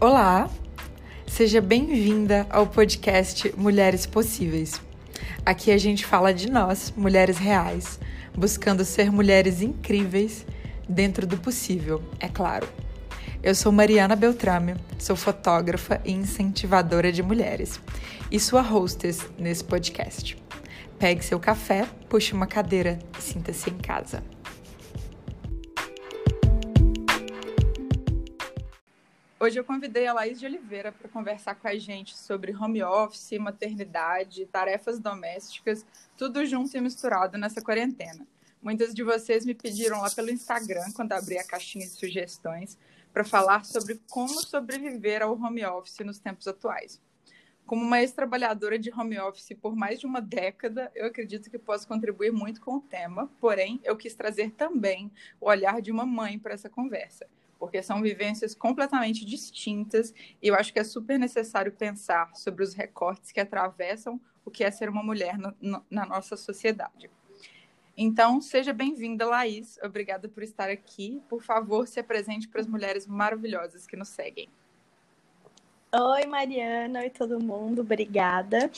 Olá, seja bem-vinda ao podcast Mulheres Possíveis. Aqui a gente fala de nós, mulheres reais, buscando ser mulheres incríveis dentro do possível, é claro. Eu sou Mariana Beltrame, sou fotógrafa e incentivadora de mulheres e sua hostess nesse podcast. Pegue seu café, puxe uma cadeira e sinta-se em casa. Hoje eu convidei a Laís de Oliveira para conversar com a gente sobre home office, maternidade, tarefas domésticas, tudo junto e misturado nessa quarentena. Muitas de vocês me pediram lá pelo Instagram, quando abri a caixinha de sugestões, para falar sobre como sobreviver ao home office nos tempos atuais. Como uma ex-trabalhadora de home office por mais de uma década, eu acredito que posso contribuir muito com o tema, porém, eu quis trazer também o olhar de uma mãe para essa conversa porque são vivências completamente distintas e eu acho que é super necessário pensar sobre os recortes que atravessam o que é ser uma mulher no, no, na nossa sociedade. Então, seja bem-vinda, Laís. Obrigada por estar aqui. Por favor, se apresente para as mulheres maravilhosas que nos seguem. Oi, Mariana. Oi, todo mundo. Obrigada.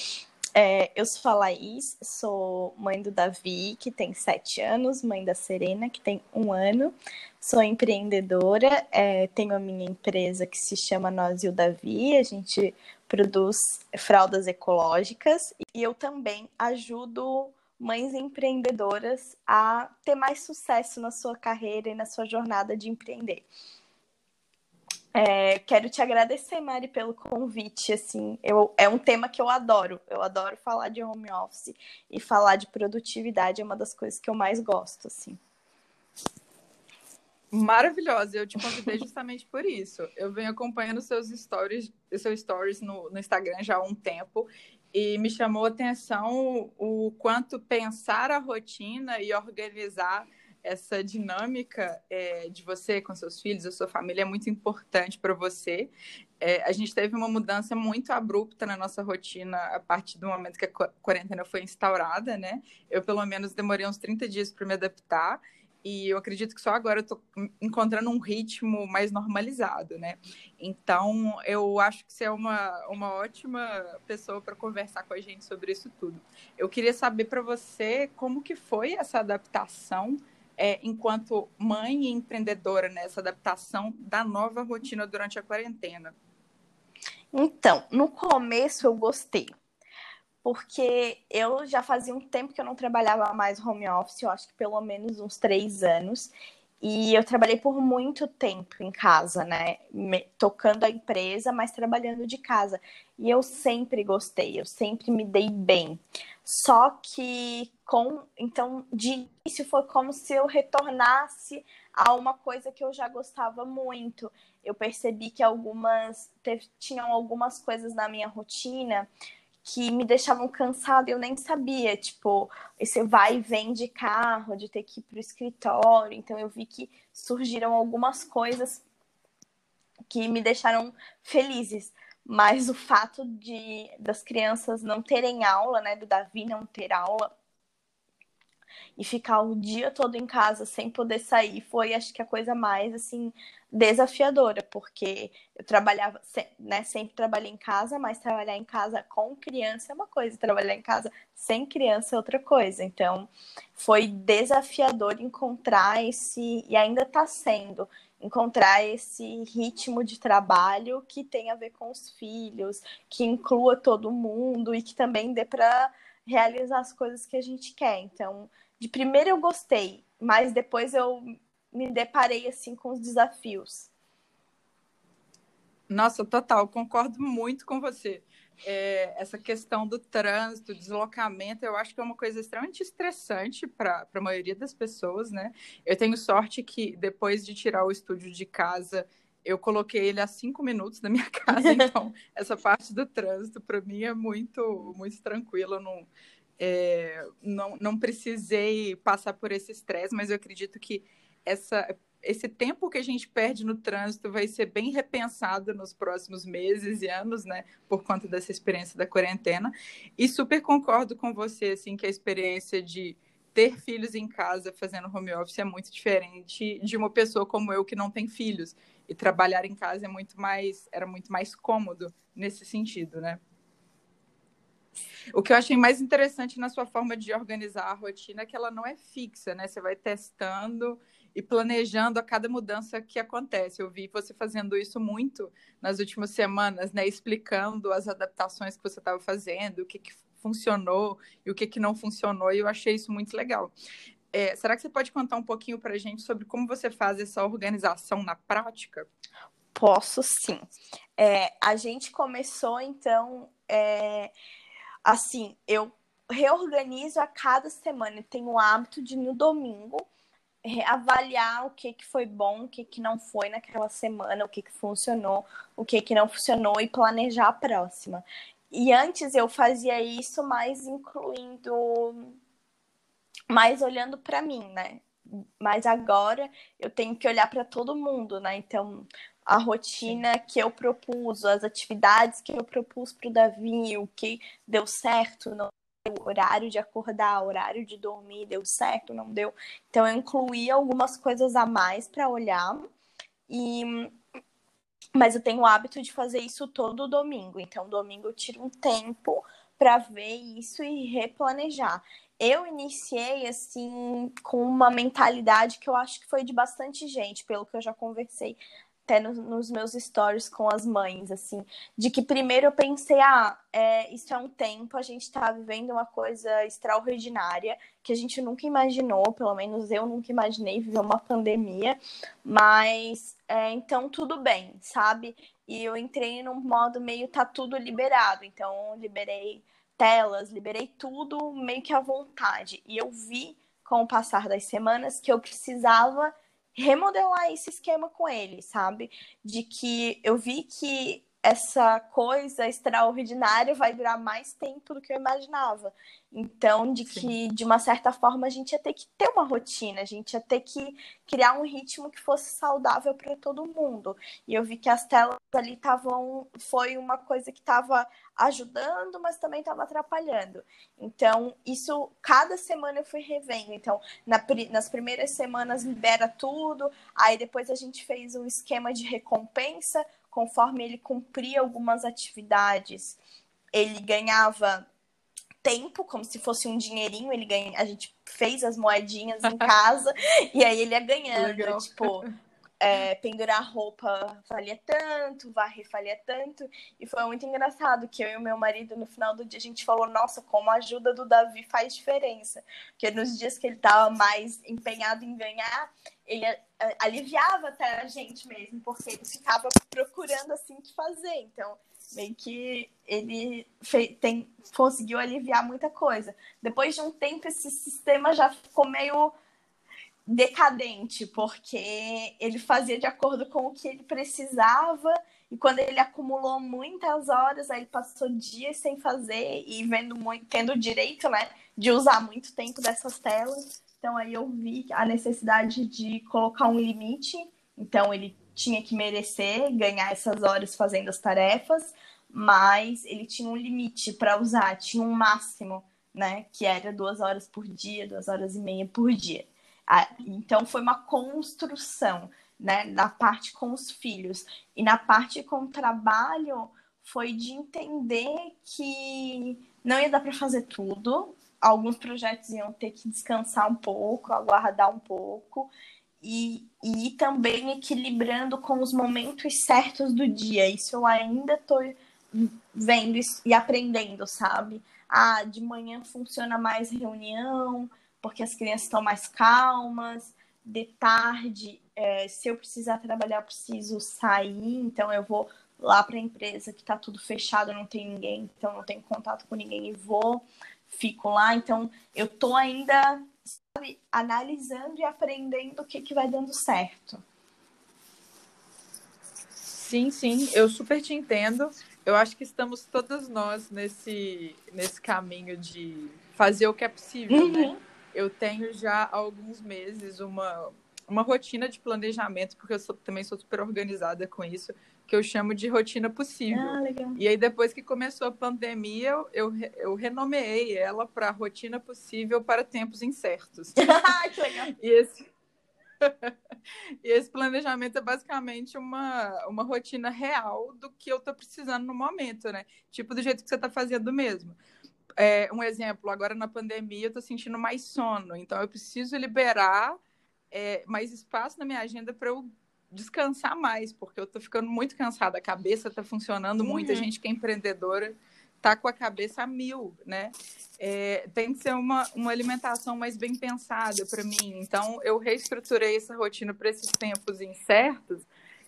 É, eu sou a Laís, sou mãe do Davi, que tem sete anos, mãe da Serena, que tem um ano. Sou empreendedora, é, tenho a minha empresa que se chama Nós e o Davi, a gente produz fraldas ecológicas e eu também ajudo mães empreendedoras a ter mais sucesso na sua carreira e na sua jornada de empreender. É, quero te agradecer, Mari, pelo convite. Assim, eu, é um tema que eu adoro. Eu adoro falar de home office e falar de produtividade é uma das coisas que eu mais gosto. Assim. Maravilhosa, eu te convidei justamente por isso. Eu venho acompanhando seus stories, seus stories no, no Instagram já há um tempo e me chamou a atenção o quanto pensar a rotina e organizar essa dinâmica é, de você com seus filhos, a sua família é muito importante para você. É, a gente teve uma mudança muito abrupta na nossa rotina a partir do momento que a quarentena foi instaurada, né? Eu, pelo menos, demorei uns 30 dias para me adaptar e eu acredito que só agora eu estou encontrando um ritmo mais normalizado, né? Então, eu acho que você é uma, uma ótima pessoa para conversar com a gente sobre isso tudo. Eu queria saber para você como que foi essa adaptação é, enquanto mãe e empreendedora nessa adaptação da nova rotina durante a quarentena? Então, no começo eu gostei, porque eu já fazia um tempo que eu não trabalhava mais home office, eu acho que pelo menos uns três anos, e eu trabalhei por muito tempo em casa, né? Tocando a empresa, mas trabalhando de casa. E eu sempre gostei, eu sempre me dei bem. Só que com então de início foi como se eu retornasse a uma coisa que eu já gostava muito. Eu percebi que algumas teve, tinham algumas coisas na minha rotina que me deixavam cansada, eu nem sabia, tipo, esse vai e vem de carro, de ter que ir para o escritório. Então eu vi que surgiram algumas coisas que me deixaram felizes. Mas o fato de das crianças não terem aula, né, do Davi não ter aula e ficar o dia todo em casa sem poder sair foi acho que a coisa mais assim desafiadora, porque eu trabalhava, né, sempre trabalhei em casa, mas trabalhar em casa com criança é uma coisa, trabalhar em casa sem criança é outra coisa. Então, foi desafiador encontrar esse, e ainda está sendo, encontrar esse ritmo de trabalho que tem a ver com os filhos, que inclua todo mundo e que também dê para realizar as coisas que a gente quer. Então, de primeiro eu gostei, mas depois eu me deparei assim com os desafios. Nossa, total, concordo muito com você. É, essa questão do trânsito, deslocamento, eu acho que é uma coisa extremamente estressante para a maioria das pessoas, né? Eu tenho sorte que depois de tirar o estúdio de casa, eu coloquei ele a cinco minutos da minha casa, então essa parte do trânsito para mim é muito, muito tranquila. Não, é, não, não precisei passar por esse estresse, mas eu acredito que essa, esse tempo que a gente perde no trânsito vai ser bem repensado nos próximos meses e anos, né, por conta dessa experiência da quarentena. E super concordo com você, assim, que a experiência de ter filhos em casa fazendo home office é muito diferente de uma pessoa como eu que não tem filhos. E trabalhar em casa é muito mais, era muito mais cômodo nesse sentido, né? O que eu achei mais interessante na sua forma de organizar a rotina é que ela não é fixa, né? Você vai testando e planejando a cada mudança que acontece. Eu vi você fazendo isso muito nas últimas semanas, né? Explicando as adaptações que você estava fazendo, o que, que funcionou e o que, que não funcionou, e eu achei isso muito legal. É, será que você pode contar um pouquinho para a gente sobre como você faz essa organização na prática? Posso sim. É, a gente começou, então, é, assim, eu reorganizo a cada semana. Eu tenho o hábito de, no domingo, avaliar o que, que foi bom, o que, que não foi naquela semana, o que, que funcionou, o que, que não funcionou e planejar a próxima. E antes eu fazia isso mais incluindo, mais olhando para mim, né? Mas agora eu tenho que olhar para todo mundo, né? Então, a rotina que eu propus, as atividades que eu propus para o Davi, o que deu certo, não horário de acordar, horário de dormir, deu certo, não deu. Então eu incluí algumas coisas a mais para olhar e mas eu tenho o hábito de fazer isso todo domingo. Então, domingo eu tiro um tempo para ver isso e replanejar. Eu iniciei assim com uma mentalidade que eu acho que foi de bastante gente, pelo que eu já conversei até no, nos meus stories com as mães, assim, de que primeiro eu pensei, ah, é, isso é um tempo, a gente está vivendo uma coisa extraordinária, que a gente nunca imaginou, pelo menos eu nunca imaginei viver uma pandemia, mas é, então tudo bem, sabe? E eu entrei num modo meio tá tudo liberado, então liberei telas, liberei tudo meio que à vontade. E eu vi com o passar das semanas que eu precisava remodelar esse esquema com ele, sabe? De que eu vi que essa coisa extraordinária vai durar mais tempo do que eu imaginava. Então, de Sim. que, de uma certa forma, a gente ia ter que ter uma rotina, a gente ia ter que criar um ritmo que fosse saudável para todo mundo. E eu vi que as telas ali estavam. Foi uma coisa que estava ajudando, mas também estava atrapalhando. Então, isso, cada semana eu fui revendo. Então, na, nas primeiras semanas libera tudo, aí depois a gente fez um esquema de recompensa conforme ele cumpria algumas atividades, ele ganhava tempo, como se fosse um dinheirinho, ele ganha, a gente fez as moedinhas em casa e aí ele ia ganhando, Legal. tipo, é, pendurar roupa valia tanto, varrer valia tanto, e foi muito engraçado que eu e o meu marido, no final do dia, a gente falou, nossa, como a ajuda do Davi faz diferença, porque nos dias que ele tava mais empenhado em ganhar, ele aliviava até a gente mesmo, porque ele ficava procurando assim o que fazer. Então, meio que ele fez, tem, conseguiu aliviar muita coisa. Depois de um tempo, esse sistema já ficou meio decadente, porque ele fazia de acordo com o que ele precisava, e quando ele acumulou muitas horas, aí ele passou dias sem fazer e vendo muito, tendo direito, né, de usar muito tempo dessas telas. Então aí eu vi a necessidade de colocar um limite. Então ele tinha que merecer ganhar essas horas fazendo as tarefas, mas ele tinha um limite para usar, tinha um máximo, né? Que era duas horas por dia, duas horas e meia por dia. Então foi uma construção, né? Na parte com os filhos e na parte com o trabalho foi de entender que não ia dar para fazer tudo, alguns projetos iam ter que descansar um pouco, aguardar um pouco, e, e também equilibrando com os momentos certos do dia. Isso eu ainda estou vendo e aprendendo, sabe? Ah, de manhã funciona mais reunião, porque as crianças estão mais calmas. De tarde, é, se eu precisar trabalhar, eu preciso sair, então eu vou lá para a empresa que está tudo fechado, não tem ninguém, então não tenho contato com ninguém e vou fico lá. Então, eu tô ainda sabe, analisando e aprendendo o que, que vai dando certo. Sim, sim, eu super te entendo. Eu acho que estamos todas nós nesse, nesse caminho de fazer o que é possível, né? uhum. né? Eu tenho já há alguns meses uma, uma rotina de planejamento, porque eu sou, também sou super organizada com isso, que eu chamo de rotina possível. Ah. E aí, depois que começou a pandemia, eu, eu renomeei ela para rotina possível para tempos incertos. que legal. E esse, e esse planejamento é basicamente uma, uma rotina real do que eu estou precisando no momento, né? Tipo, do jeito que você está fazendo mesmo. É, um exemplo, agora na pandemia eu estou sentindo mais sono, então eu preciso liberar é, mais espaço na minha agenda para eu descansar mais, porque eu estou ficando muito cansada, a cabeça está funcionando uhum. muito, a gente que é empreendedora tá com a cabeça a mil, né? É, tem que ser uma, uma alimentação mais bem pensada para mim. Então, eu reestruturei essa rotina para esses tempos incertos,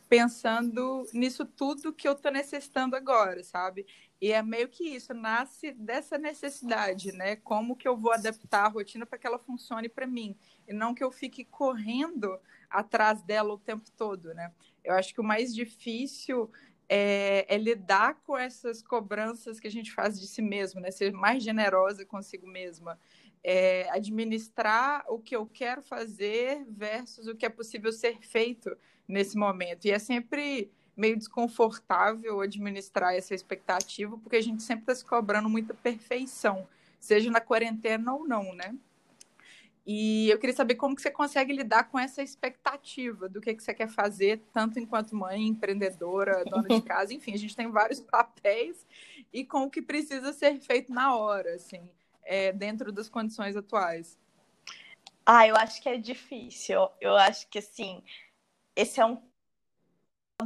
pensando nisso tudo que eu estou necessitando agora, sabe? E é meio que isso, nasce dessa necessidade, né? Como que eu vou adaptar a rotina para que ela funcione para mim, e não que eu fique correndo atrás dela o tempo todo, né? Eu acho que o mais difícil é, é, lidar com essas cobranças que a gente faz de si mesmo, né? Ser mais generosa consigo mesma. É, administrar o que eu quero fazer versus o que é possível ser feito nesse momento. E é sempre meio desconfortável administrar essa expectativa, porque a gente sempre está se cobrando muita perfeição, seja na quarentena ou não, né? E eu queria saber como que você consegue lidar com essa expectativa do que, que você quer fazer, tanto enquanto mãe, empreendedora, dona de casa, enfim, a gente tem vários papéis e com o que precisa ser feito na hora, assim, é, dentro das condições atuais. Ah, eu acho que é difícil. Eu acho que, assim, esse é um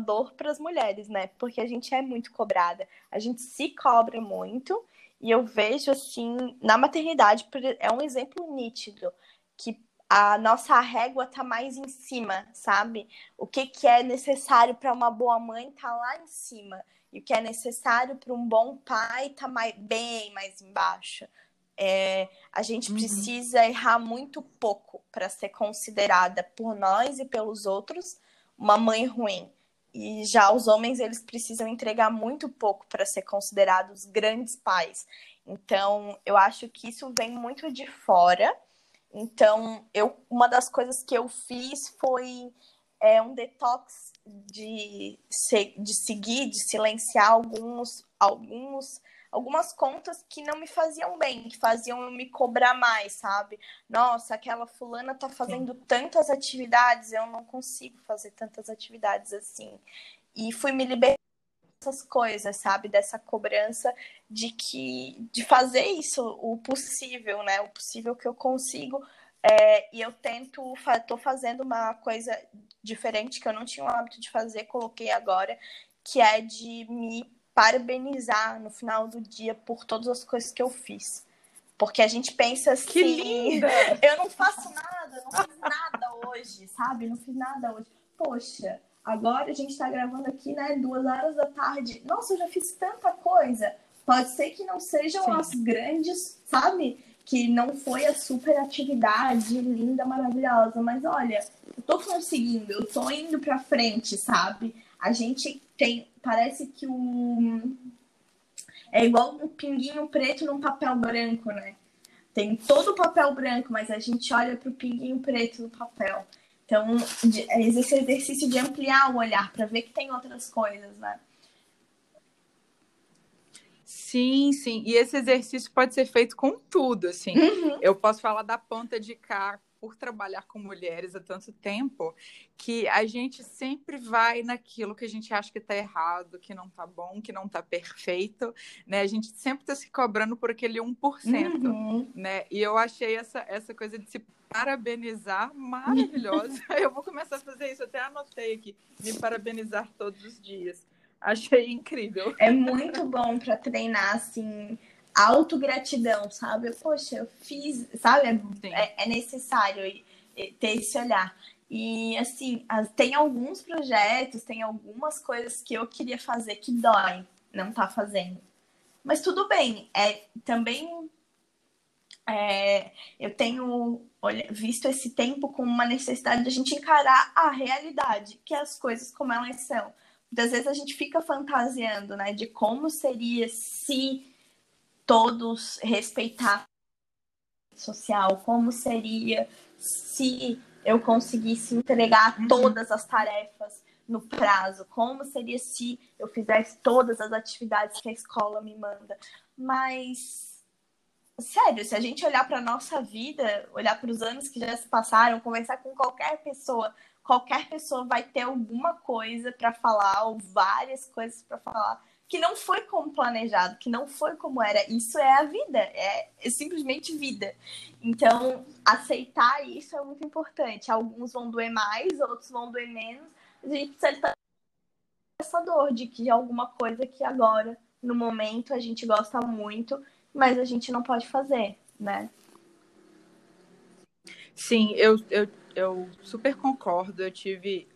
dor para as mulheres, né? Porque a gente é muito cobrada, a gente se cobra muito. E eu vejo assim, na maternidade, é um exemplo nítido que a nossa régua tá mais em cima, sabe? O que, que é necessário para uma boa mãe tá lá em cima. E o que é necessário para um bom pai tá mais, bem mais embaixo. É, a gente uhum. precisa errar muito pouco para ser considerada por nós e pelos outros uma mãe ruim. E já os homens, eles precisam entregar muito pouco para ser considerados grandes pais. Então, eu acho que isso vem muito de fora então, eu, uma das coisas que eu fiz foi é, um detox de, de seguir, de silenciar alguns, alguns, algumas contas que não me faziam bem, que faziam eu me cobrar mais, sabe? Nossa, aquela fulana tá fazendo Sim. tantas atividades, eu não consigo fazer tantas atividades assim. E fui me libertar essas coisas, sabe? Dessa cobrança de que de fazer isso o possível, né? O possível que eu consigo. É, e eu tento, tô fazendo uma coisa diferente que eu não tinha o hábito de fazer, coloquei agora, que é de me parabenizar no final do dia por todas as coisas que eu fiz. Porque a gente pensa assim, que linda! eu não faço nada, não fiz nada hoje, sabe? Não fiz nada hoje. Poxa, Agora a gente está gravando aqui, né? Duas horas da tarde. Nossa, eu já fiz tanta coisa. Pode ser que não sejam Sim. as grandes, sabe? Que não foi a super atividade linda, maravilhosa. Mas olha, eu tô conseguindo, eu tô indo pra frente, sabe? A gente tem. Parece que o. É igual um pinguinho preto num papel branco, né? Tem todo o papel branco, mas a gente olha pro pinguinho preto no papel. Então, é esse exercício de ampliar o olhar para ver que tem outras coisas, né? Sim, sim. E esse exercício pode ser feito com tudo, assim. Uhum. Eu posso falar da ponta de cá por trabalhar com mulheres há tanto tempo, que a gente sempre vai naquilo que a gente acha que está errado, que não está bom, que não está perfeito, né? A gente sempre está se cobrando por aquele 1%, uhum. né? E eu achei essa, essa coisa de se parabenizar maravilhosa. eu vou começar a fazer isso, até anotei aqui, me parabenizar todos os dias. Achei incrível. É muito bom para treinar, assim, autogratidão, sabe? Poxa, eu fiz, sabe? É, é necessário ter esse olhar. E assim, tem alguns projetos, tem algumas coisas que eu queria fazer que dói não tá fazendo. Mas tudo bem, é também é, eu tenho olha, visto esse tempo como uma necessidade de a gente encarar a realidade, que é as coisas como elas são. Muitas vezes a gente fica fantasiando, né, de como seria se todos respeitar social, como seria se eu conseguisse entregar uhum. todas as tarefas no prazo? Como seria se eu fizesse todas as atividades que a escola me manda? Mas, sério, se a gente olhar para nossa vida, olhar para os anos que já se passaram, conversar com qualquer pessoa, qualquer pessoa vai ter alguma coisa para falar ou várias coisas para falar que não foi como planejado, que não foi como era. Isso é a vida, é, é simplesmente vida. Então, aceitar isso é muito importante. Alguns vão doer mais, outros vão doer menos. A gente precisa estar essa dor de que alguma coisa que agora, no momento, a gente gosta muito, mas a gente não pode fazer, né? Sim, eu, eu, eu super concordo. Eu tive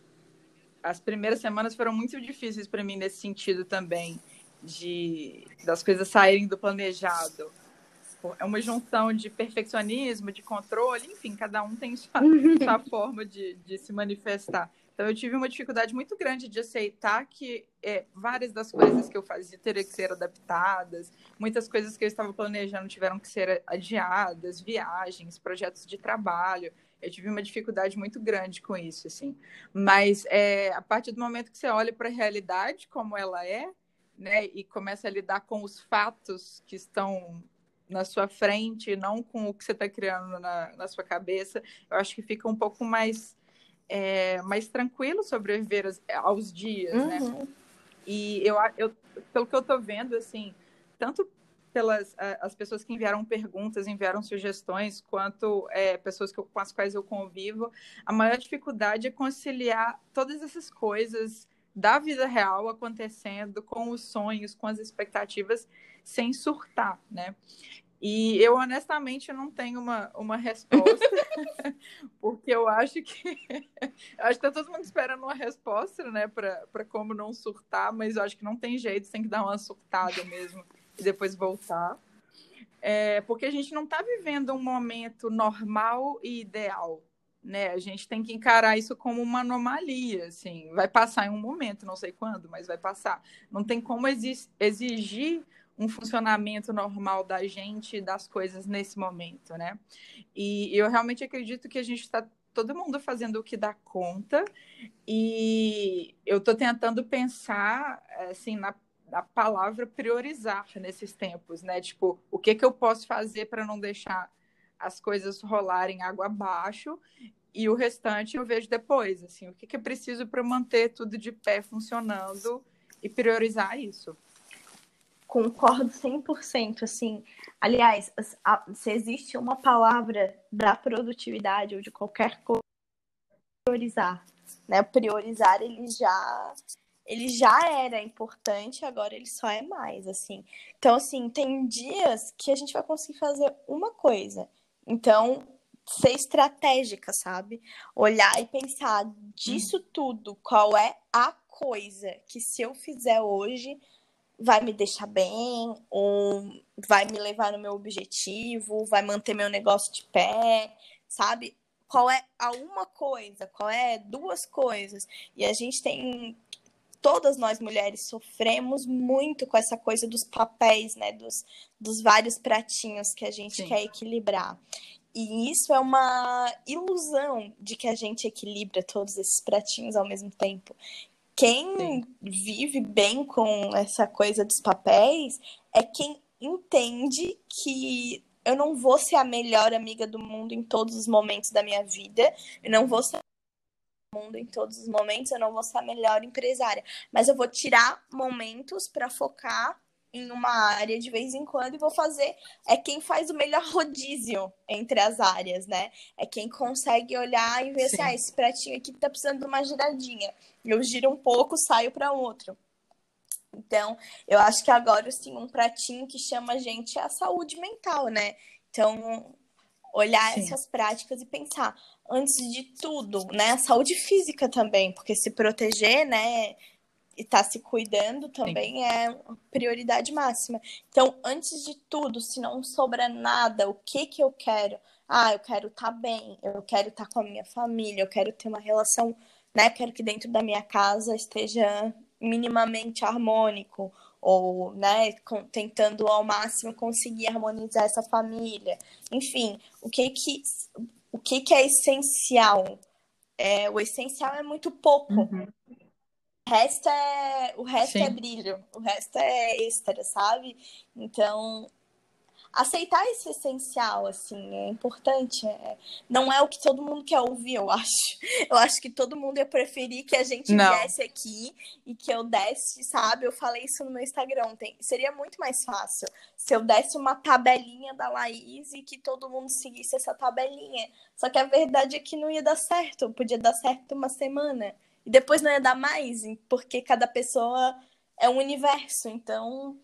as primeiras semanas foram muito difíceis para mim nesse sentido também, de das coisas saírem do planejado. É uma junção de perfeccionismo, de controle, enfim, cada um tem sua, sua forma de, de se manifestar. Então, eu tive uma dificuldade muito grande de aceitar que é, várias das coisas que eu fazia teriam que ser adaptadas, muitas coisas que eu estava planejando tiveram que ser adiadas, viagens, projetos de trabalho. Eu tive uma dificuldade muito grande com isso, assim. Mas é, a partir do momento que você olha para a realidade como ela é, né, e começa a lidar com os fatos que estão na sua frente, não com o que você está criando na, na sua cabeça, eu acho que fica um pouco mais, é, mais tranquilo sobreviver aos, aos dias, né? uhum. né? E eu, eu, pelo que eu estou vendo, assim, tanto pelas as pessoas que enviaram perguntas, enviaram sugestões, quanto é, pessoas que com as quais eu convivo, a maior dificuldade é conciliar todas essas coisas da vida real acontecendo com os sonhos, com as expectativas, sem surtar, né? E eu honestamente não tenho uma, uma resposta, porque eu acho que acho que tá todo mundo esperando uma resposta, né, para como não surtar, mas eu acho que não tem jeito, tem que dar uma surtada mesmo e depois voltar. É, porque a gente não está vivendo um momento normal e ideal, né? A gente tem que encarar isso como uma anomalia, assim, vai passar em um momento, não sei quando, mas vai passar. Não tem como exigir um funcionamento normal da gente, das coisas nesse momento, né? E eu realmente acredito que a gente está todo mundo fazendo o que dá conta e eu estou tentando pensar assim na a palavra priorizar nesses tempos, né? Tipo, o que que eu posso fazer para não deixar as coisas rolarem água abaixo e o restante eu vejo depois, assim, o que que é preciso para manter tudo de pé funcionando e priorizar isso. Concordo 100%, assim. Aliás, se existe uma palavra da produtividade ou de qualquer coisa, priorizar, né? Priorizar ele já ele já era importante, agora ele só é mais, assim. Então, assim, tem dias que a gente vai conseguir fazer uma coisa. Então, ser estratégica, sabe? Olhar e pensar disso tudo, qual é a coisa que se eu fizer hoje vai me deixar bem, ou vai me levar no meu objetivo, vai manter meu negócio de pé, sabe? Qual é a uma coisa, qual é duas coisas. E a gente tem todas nós mulheres sofremos muito com essa coisa dos papéis, né? Dos, dos vários pratinhos que a gente Sim. quer equilibrar. E isso é uma ilusão de que a gente equilibra todos esses pratinhos ao mesmo tempo. Quem Sim. vive bem com essa coisa dos papéis é quem entende que eu não vou ser a melhor amiga do mundo em todos os momentos da minha vida, eu não vou ser mundo em todos os momentos, eu não vou ser a melhor empresária, mas eu vou tirar momentos para focar em uma área de vez em quando e vou fazer é quem faz o melhor rodízio entre as áreas, né? É quem consegue olhar e ver assim, ah, esse pratinho aqui tá precisando de uma giradinha. Eu giro um pouco, saio para outro. Então, eu acho que agora sim um pratinho que chama a gente é a saúde mental, né? Então, olhar sim. essas práticas e pensar, antes de tudo, né? A saúde física também, porque se proteger, né? E estar tá se cuidando também Sim. é prioridade máxima. Então, antes de tudo, se não sobra nada, o que que eu quero? Ah, eu quero estar tá bem, eu quero estar tá com a minha família, eu quero ter uma relação, né? Quero que dentro da minha casa esteja minimamente harmônico ou né, tentando ao máximo conseguir harmonizar essa família. Enfim, o que que o que, que é essencial. É, o essencial é muito pouco. Uhum. O resto é, o resto é brilho, o resto é extra, sabe? Então, aceitar esse essencial, assim, é importante. É... Não é o que todo mundo quer ouvir, eu acho. Eu acho que todo mundo ia preferir que a gente Não. viesse aqui e que eu desse, sabe? Eu falei isso no meu Instagram. Tem... Seria muito mais fácil se eu desse uma tabelinha da Laís e que todo mundo seguisse essa tabelinha. Só que a verdade é que não ia dar certo. Podia dar certo uma semana. E depois não ia dar mais, porque cada pessoa é um universo. Então,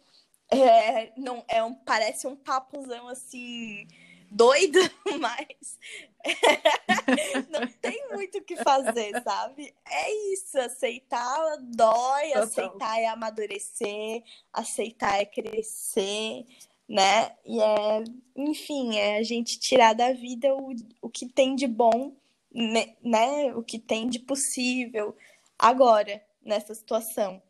é, não, é um, parece um papozão assim, doido, mas não tem muito o que fazer, sabe? É isso, aceitar dói, Total. aceitar é amadurecer, aceitar é crescer, né? E é, enfim, é a gente tirar da vida o, o que tem de bom, né? né? O que tem de possível agora, nessa situação.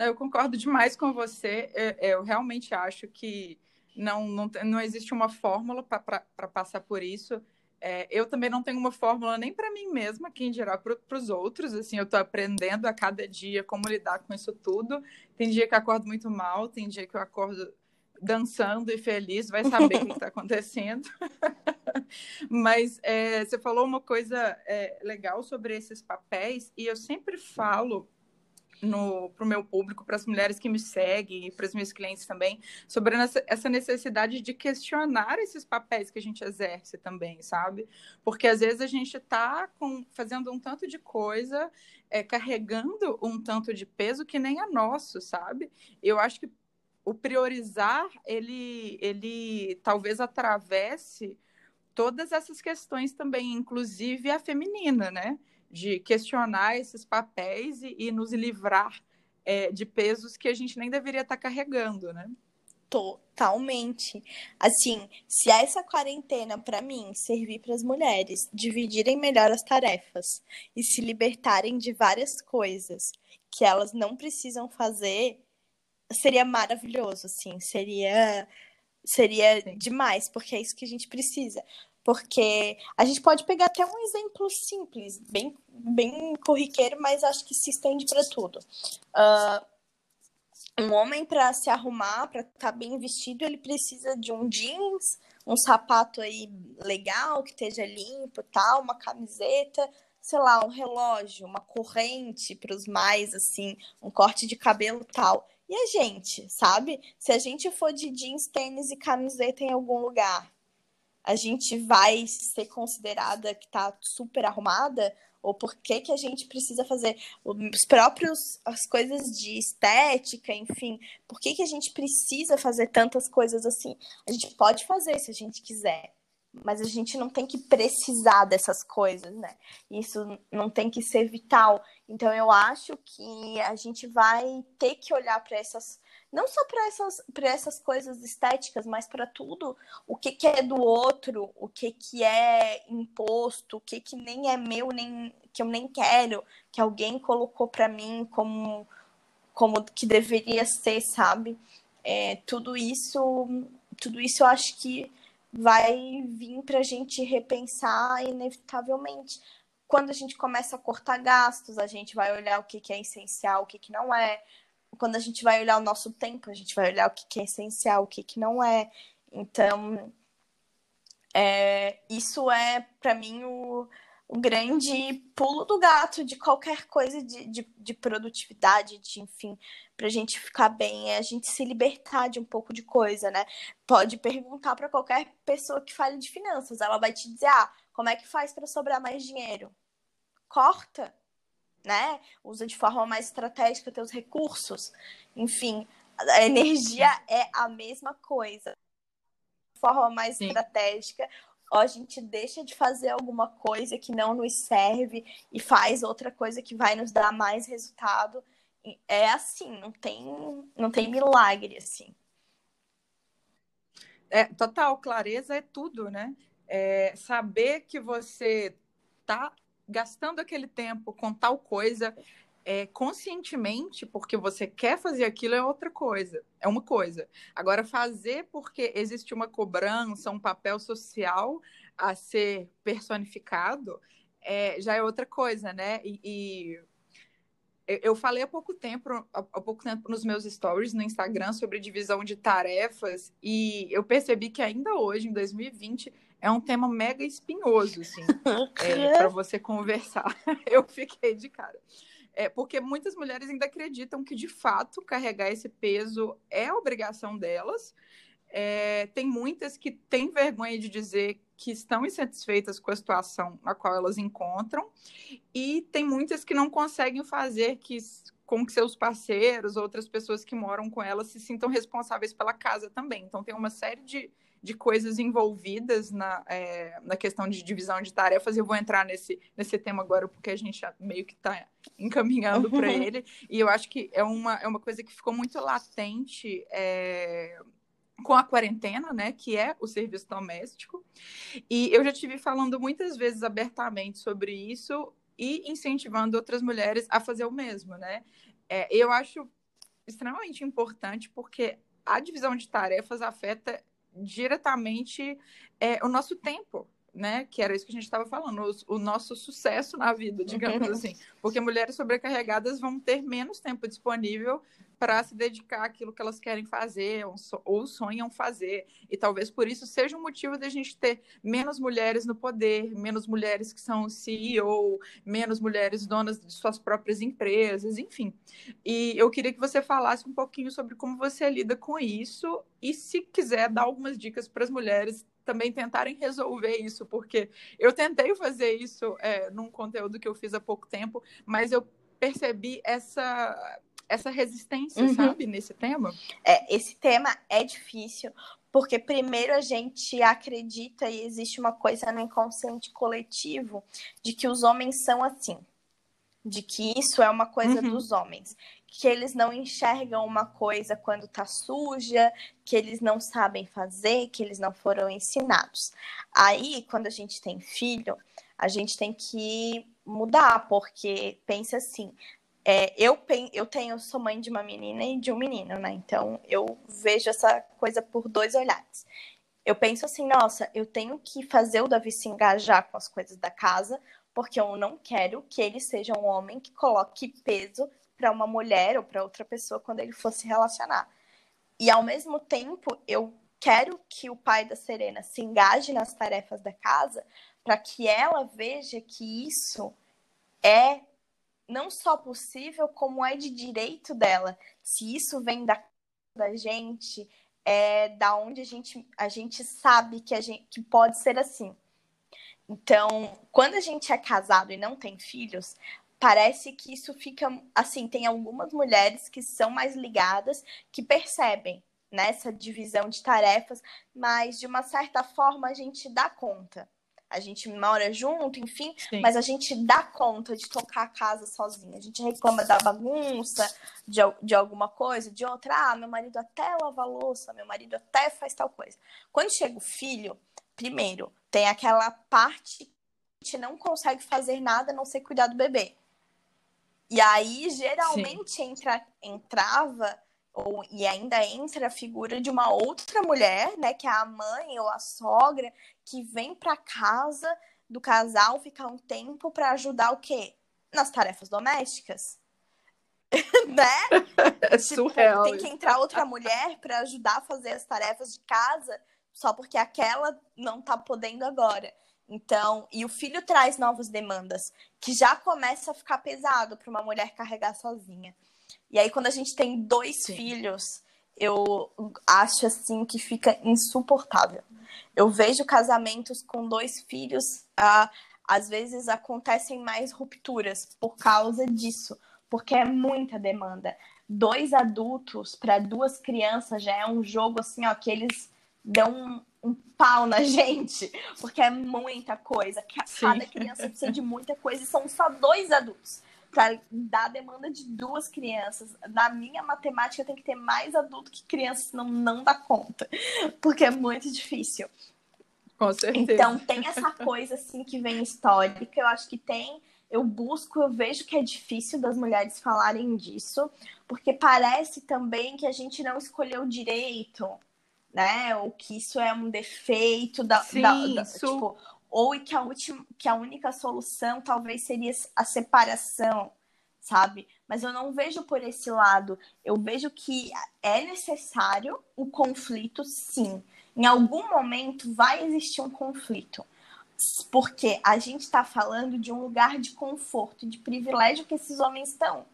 Eu concordo demais com você. Eu, eu realmente acho que não, não, não existe uma fórmula para passar por isso. É, eu também não tenho uma fórmula nem para mim mesma, quem dirá para os outros. Assim, eu estou aprendendo a cada dia como lidar com isso tudo. Tem dia que eu acordo muito mal, tem dia que eu acordo dançando e feliz, vai saber o que está acontecendo. Mas é, você falou uma coisa é, legal sobre esses papéis, e eu sempre falo para o meu público, para as mulheres que me seguem e para os meus clientes também, sobre essa, necessidade de questionar esses papéis que a gente exerce também, sabe? Porque às vezes a gente está fazendo um tanto de coisa, é, carregando um tanto de peso que nem é nosso, sabe? Eu acho que o priorizar, ele, ele talvez atravesse todas essas questões também, inclusive a feminina, né? De questionar esses papéis e, e nos livrar é, de pesos que a gente nem deveria estar carregando, né? Totalmente. Assim, se essa quarentena, para mim, servir para as mulheres dividirem melhor as tarefas e se libertarem de várias coisas que elas não precisam fazer, seria maravilhoso, assim, seria seria Sim. demais, porque é isso que a gente precisa. Porque a gente pode pegar até um exemplo simples, bem, bem corriqueiro, mas acho que se estende para tudo. Uh, um homem para se arrumar, para estar tá bem vestido, ele precisa de um jeans, um sapato aí legal, que esteja limpo, tal, uma camiseta, sei lá, um relógio, uma corrente para os mais assim, um corte de cabelo, tal. E a gente, sabe? Se a gente for de jeans, tênis e camiseta em algum lugar, a gente vai ser considerada que tá super arrumada? Ou por que, que a gente precisa fazer os próprios as coisas de estética, enfim, por que, que a gente precisa fazer tantas coisas assim? A gente pode fazer se a gente quiser, mas a gente não tem que precisar dessas coisas, né? Isso não tem que ser vital. Então eu acho que a gente vai ter que olhar para essas não só para essas, essas coisas estéticas, mas para tudo, o que, que é do outro, o que, que é imposto, o que, que nem é meu, nem que eu nem quero, que alguém colocou para mim como, como que deveria ser, sabe? É, tudo isso, tudo isso eu acho que vai vir para a gente repensar inevitavelmente. Quando a gente começa a cortar gastos, a gente vai olhar o que, que é essencial, o que, que não é quando a gente vai olhar o nosso tempo, a gente vai olhar o que, que é essencial, o que, que não é. Então, é, isso é, para mim, o, o grande pulo do gato de qualquer coisa de, de, de produtividade, de, enfim, para a gente ficar bem, é a gente se libertar de um pouco de coisa, né? Pode perguntar para qualquer pessoa que fale de finanças, ela vai te dizer, ah, como é que faz para sobrar mais dinheiro? Corta, né? Usa de forma mais estratégica teus recursos. Enfim, a energia é a mesma coisa. De forma mais Sim. estratégica, ou a gente deixa de fazer alguma coisa que não nos serve e faz outra coisa que vai nos dar mais resultado. É assim, não tem, não tem milagre assim. É, total, clareza é tudo, né? É, saber que você tá gastando aquele tempo com tal coisa é, conscientemente, porque você quer fazer aquilo, é outra coisa. É uma coisa. Agora, fazer porque existe uma cobrança, um papel social a ser personificado, é, já é outra coisa, né? E, e eu falei há pouco tempo, há pouco tempo nos meus stories no Instagram sobre divisão de tarefas e eu percebi que ainda hoje, em 2020, é um tema mega espinhoso, assim, é, para você conversar. Eu fiquei de cara. É, porque muitas mulheres ainda acreditam que, de fato, carregar esse peso é obrigação delas. É, tem muitas que têm vergonha de dizer que estão insatisfeitas com a situação na qual elas encontram, e tem muitas que não conseguem fazer que com que seus parceiros, outras pessoas que moram com elas, se sintam responsáveis pela casa também. Então, tem uma série de, de coisas envolvidas na, é, na questão de divisão de tarefas. Eu vou entrar nesse, nesse tema agora, porque a gente meio que está encaminhando para uhum. ele. E eu acho que é uma, é uma coisa que ficou muito latente. É, com a quarentena, né, que é o serviço doméstico. E eu já tive falando muitas vezes abertamente sobre isso e incentivando outras mulheres a fazer o mesmo, né? É, eu acho extremamente importante porque a divisão de tarefas afeta diretamente é, o nosso tempo, né? Que era isso que a gente estava falando, o, o, nosso sucesso na vida, digamos uhum. assim. Porque mulheres sobrecarregadas vão ter menos tempo disponível para se dedicar àquilo que elas querem fazer ou, sonham fazer. E talvez por isso seja um motivo da gente ter menos mulheres no poder, menos mulheres que são CEO, menos mulheres donas de suas próprias empresas, enfim. E eu queria que você falasse um pouquinho sobre como você lida com isso e se quiser dar algumas dicas para as mulheres também tentarem resolver isso, porque eu tentei fazer isso é, num conteúdo que eu fiz há pouco tempo, mas eu percebi essa essa resistência, uhum. sabe, nesse tema? É, esse tema é difícil, porque primeiro a gente acredita e existe uma coisa no inconsciente coletivo de que os homens são assim, de que isso é uma coisa uhum. dos homens, que eles não enxergam uma coisa quando tá suja, que eles não sabem fazer, que eles não foram ensinados. Aí, quando a gente tem filho, a gente tem que mudar, porque pensa assim, é, eu, eu tenho, sou mãe de uma menina e de um menino, né? Então eu vejo essa coisa por dois olhares. Eu penso assim, nossa, eu tenho que fazer o Davi se engajar com as coisas da casa, porque eu não quero que ele seja um homem que coloque peso para uma mulher ou para outra pessoa quando ele for se relacionar. E ao mesmo tempo, eu quero que o pai da Serena se engaje nas tarefas da casa para que ela veja que isso é não só possível, como é de direito dela. Se isso vem da, da gente, é da onde a gente, a gente sabe que, a gente, que pode ser assim. Então, quando a gente é casado e não tem filhos, parece que isso fica assim. Tem algumas mulheres que são mais ligadas, que percebem nessa divisão de tarefas, mas de uma certa forma a gente dá conta a gente mora junto, enfim, Sim. mas a gente dá conta de tocar a casa sozinha. A gente reclama da bagunça, de, de alguma coisa, de outra. Ah, meu marido até lava louça, meu marido até faz tal coisa. Quando chega o filho, primeiro, tem aquela parte que a gente não consegue fazer nada a não ser cuidar do bebê. E aí, geralmente, entra, entrava ou, e ainda entra a figura de uma outra mulher, né, que é a mãe ou a sogra, que vem para casa do casal ficar um tempo para ajudar o quê? Nas tarefas domésticas. né? É tipo, surreal. Tem que entrar outra mulher para ajudar a fazer as tarefas de casa, só porque aquela não tá podendo agora. Então, e o filho traz novas demandas, que já começa a ficar pesado para uma mulher carregar sozinha. E aí, quando a gente tem dois Sim. filhos, eu acho assim que fica insuportável. Eu vejo casamentos com dois filhos, ah, às vezes acontecem mais rupturas por causa disso, porque é muita demanda. Dois adultos para duas crianças já é um jogo assim, ó, que eles dão um, um pau na gente, porque é muita coisa. Cada Sim. criança precisa de muita coisa e são só dois adultos para dar a demanda de duas crianças. Na minha matemática tem que ter mais adulto que criança, senão não dá conta, porque é muito difícil. Com certeza. Então tem essa coisa assim que vem histórica, eu acho que tem eu busco, eu vejo que é difícil das mulheres falarem disso, porque parece também que a gente não escolheu direito, né? Ou que isso é um defeito da, Sim, da, da isso... tipo, ou que a última, que a única solução talvez seria a separação, sabe? Mas eu não vejo por esse lado. Eu vejo que é necessário o conflito, sim. Em algum momento vai existir um conflito porque a gente está falando de um lugar de conforto, de privilégio que esses homens estão.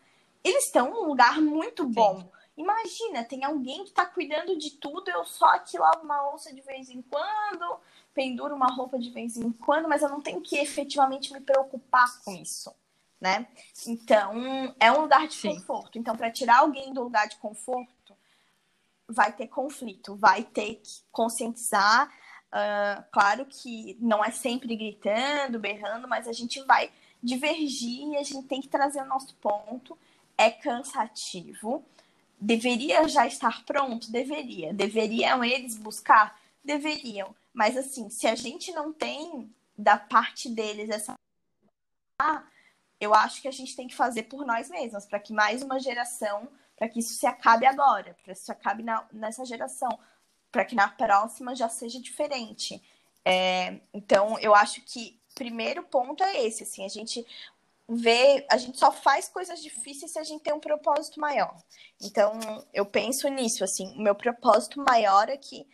Eles estão num lugar muito bom. Sim. Imagina, tem alguém que está cuidando de tudo, eu só aqui lavo uma louça de vez em quando, penduro uma roupa de vez em quando, mas eu não tenho que efetivamente me preocupar com isso, né? Então, é um lugar de Sim. conforto. Então, para tirar alguém do lugar de conforto, vai ter conflito, vai ter que conscientizar Uh, claro que não é sempre gritando, berrando, mas a gente vai divergir e a gente tem que trazer o nosso ponto. É cansativo. Deveria já estar pronto? Deveria. Deveriam eles buscar? Deveriam. Mas assim, se a gente não tem da parte deles essa. Eu acho que a gente tem que fazer por nós mesmos, para que mais uma geração, para que isso se acabe agora, para que isso acabe na, nessa geração para que na próxima já seja diferente. É, então, eu acho que primeiro ponto é esse, assim, a gente vê, a gente só faz coisas difíceis se a gente tem um propósito maior. Então, eu penso nisso, assim, o meu propósito maior é que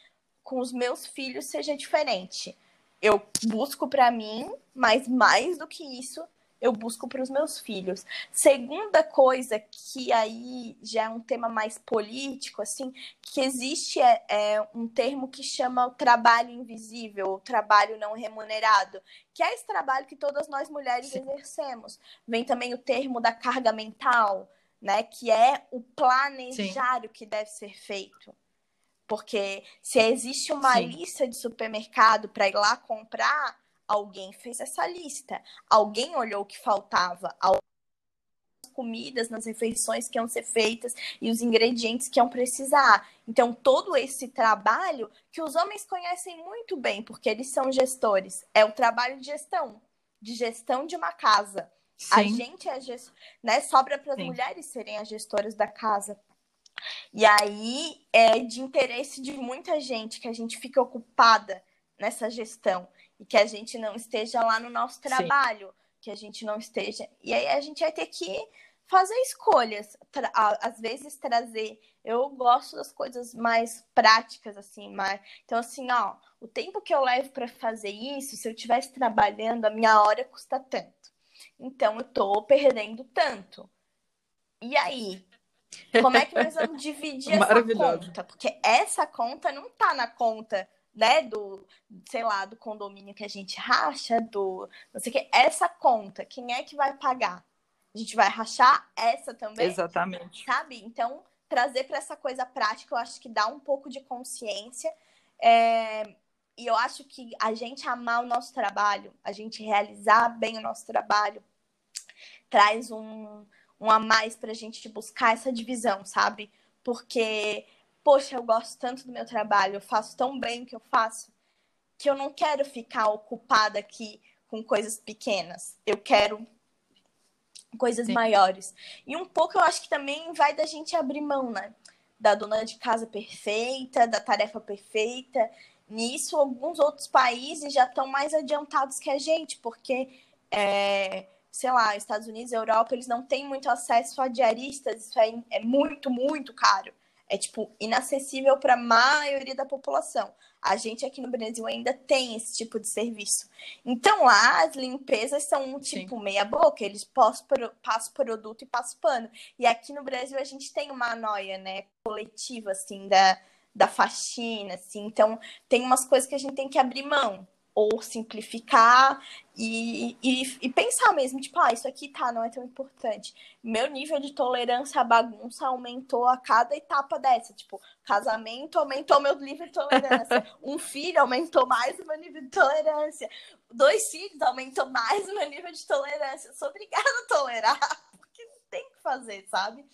com os meus filhos seja diferente. Eu busco para mim, mas mais do que isso, eu busco para os meus filhos. Segunda coisa, que aí já é um tema mais político, assim, que existe é, é um termo que chama o trabalho invisível, o trabalho não remunerado, que é esse trabalho que todas nós mulheres Sim. exercemos. Vem também o termo da carga mental, né, que é o planejar Sim. o que deve ser feito. Porque se existe uma Sim. lista de supermercado para ir lá comprar, Alguém fez essa lista. Alguém olhou o que faltava. As comidas nas refeições que iam ser feitas e os ingredientes que iam precisar. Então, todo esse trabalho que os homens conhecem muito bem, porque eles são gestores, é o trabalho de gestão de gestão de uma casa. Sim. A gente é gestor, né? Sobra para as mulheres serem as gestoras da casa. E aí é de interesse de muita gente que a gente fique ocupada nessa gestão e que a gente não esteja lá no nosso trabalho, Sim. que a gente não esteja. E aí a gente vai ter que fazer escolhas, às vezes trazer. Eu gosto das coisas mais práticas assim, mas então assim, ó, o tempo que eu levo para fazer isso, se eu estivesse trabalhando, a minha hora custa tanto. Então eu tô perdendo tanto. E aí, como é que nós vamos dividir essa conta? Porque essa conta não tá na conta né, do, sei lá, do condomínio que a gente racha, do não sei o que, essa conta, quem é que vai pagar? A gente vai rachar essa também? Exatamente. Sabe? Então, trazer para essa coisa prática, eu acho que dá um pouco de consciência. É... E eu acho que a gente amar o nosso trabalho, a gente realizar bem o nosso trabalho, traz um, um a mais para a gente buscar essa divisão, sabe? Porque poxa, eu gosto tanto do meu trabalho, eu faço tão bem o que eu faço, que eu não quero ficar ocupada aqui com coisas pequenas. Eu quero coisas Sim. maiores. E um pouco eu acho que também vai da gente abrir mão, né? Da dona de casa perfeita, da tarefa perfeita. Nisso, alguns outros países já estão mais adiantados que a gente, porque, é, sei lá, Estados Unidos Europa, eles não têm muito acesso a diaristas, isso é, é muito, muito caro é tipo inacessível para a maioria da população. A gente aqui no Brasil ainda tem esse tipo de serviço. Então lá as limpezas são tipo Sim. meia boca, eles passam produto e passam pano. E aqui no Brasil a gente tem uma noia, né, coletiva assim da da faxina, assim. Então tem umas coisas que a gente tem que abrir mão ou simplificar e, e, e, pensar mesmo, tipo, ah, isso aqui tá, não é tão importante. Meu nível de tolerância à bagunça aumentou a cada etapa dessa. Tipo, casamento aumentou meu nível de tolerância. um filho aumentou mais o meu nível de tolerância. Dois filhos aumentou mais o meu nível de tolerância. Eu sou obrigada a tolerar, porque não tem que fazer, sabe?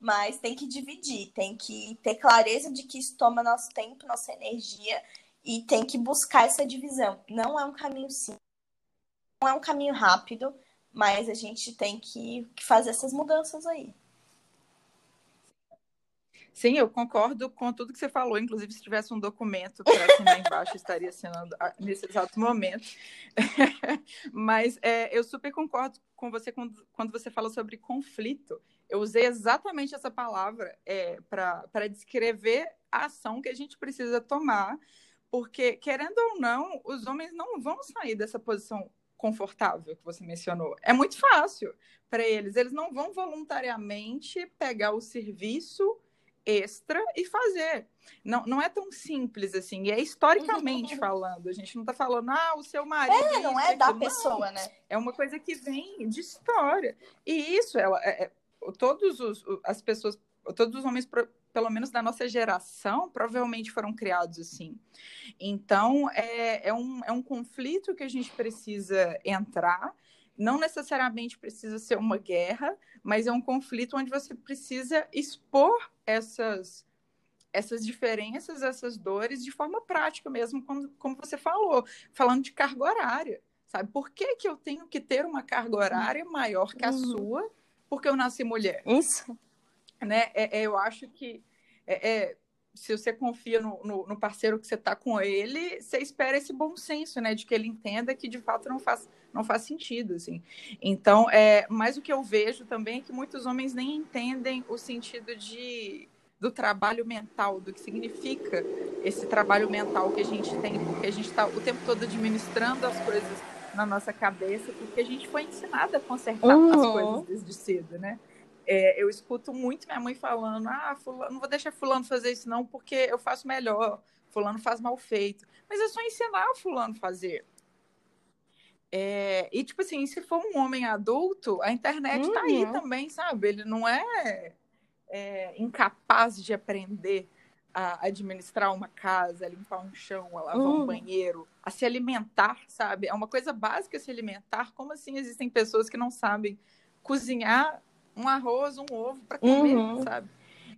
Mas tem que dividir, tem que ter clareza de que isso toma nosso tempo, nossa energia e tem que buscar essa divisão. Não é um caminho simples, não é um caminho rápido, mas a gente tem que, fazer essas mudanças aí. Sim, eu concordo com tudo que você falou. Inclusive, se tivesse um documento para assinar embaixo, estaria assinando nesse exato momento. Mas é, eu super concordo com você quando, quando você fala sobre conflito. Eu usei exatamente essa palavra é, para descrever a ação que a gente precisa tomar, porque, querendo ou não, os homens não vão sair dessa posição confortável que você mencionou. É muito fácil para eles. Eles não vão voluntariamente pegar o serviço extra e fazer. Não, não é tão simples assim. E é historicamente falando. A gente não está falando, ah, o seu marido. É, não é da pessoa, não. né? É uma coisa que vem de história. E isso, ela, é, é todos os, as pessoas, todos os homens, pelo menos da nossa geração, provavelmente foram criados assim. Então, é, é, um, é um conflito que a gente precisa entrar não necessariamente precisa ser uma guerra, mas é um conflito onde você precisa expor essas essas diferenças, essas dores de forma prática mesmo, como, como você falou, falando de carga horária, sabe? Por que, que eu tenho que ter uma carga horária maior que a uhum. sua porque eu nasci mulher? Isso. Né? É, é, eu acho que é, é se você confia no, no, no parceiro que você está com ele, você espera esse bom senso, né? De que ele entenda que de fato não faz, não faz sentido, assim. Então, é, mas o que eu vejo também é que muitos homens nem entendem o sentido de do trabalho mental, do que significa esse trabalho mental que a gente tem, porque a gente está o tempo todo administrando as coisas na nossa cabeça, porque a gente foi ensinada a consertar uhum. as coisas desde cedo, né? É, eu escuto muito minha mãe falando: ah, fulano, não vou deixar Fulano fazer isso, não, porque eu faço melhor. Fulano faz mal feito. Mas é só ensinar o Fulano a fazer. É, e, tipo assim, se for um homem adulto, a internet uhum. tá aí uhum. também, sabe? Ele não é, é, incapaz de aprender a administrar uma casa, a limpar um chão, a lavar um banheiro, a se alimentar, sabe? É uma coisa básica se alimentar. Como assim existem pessoas que não sabem cozinhar um arroz, um ovo para comer, uhum. sabe?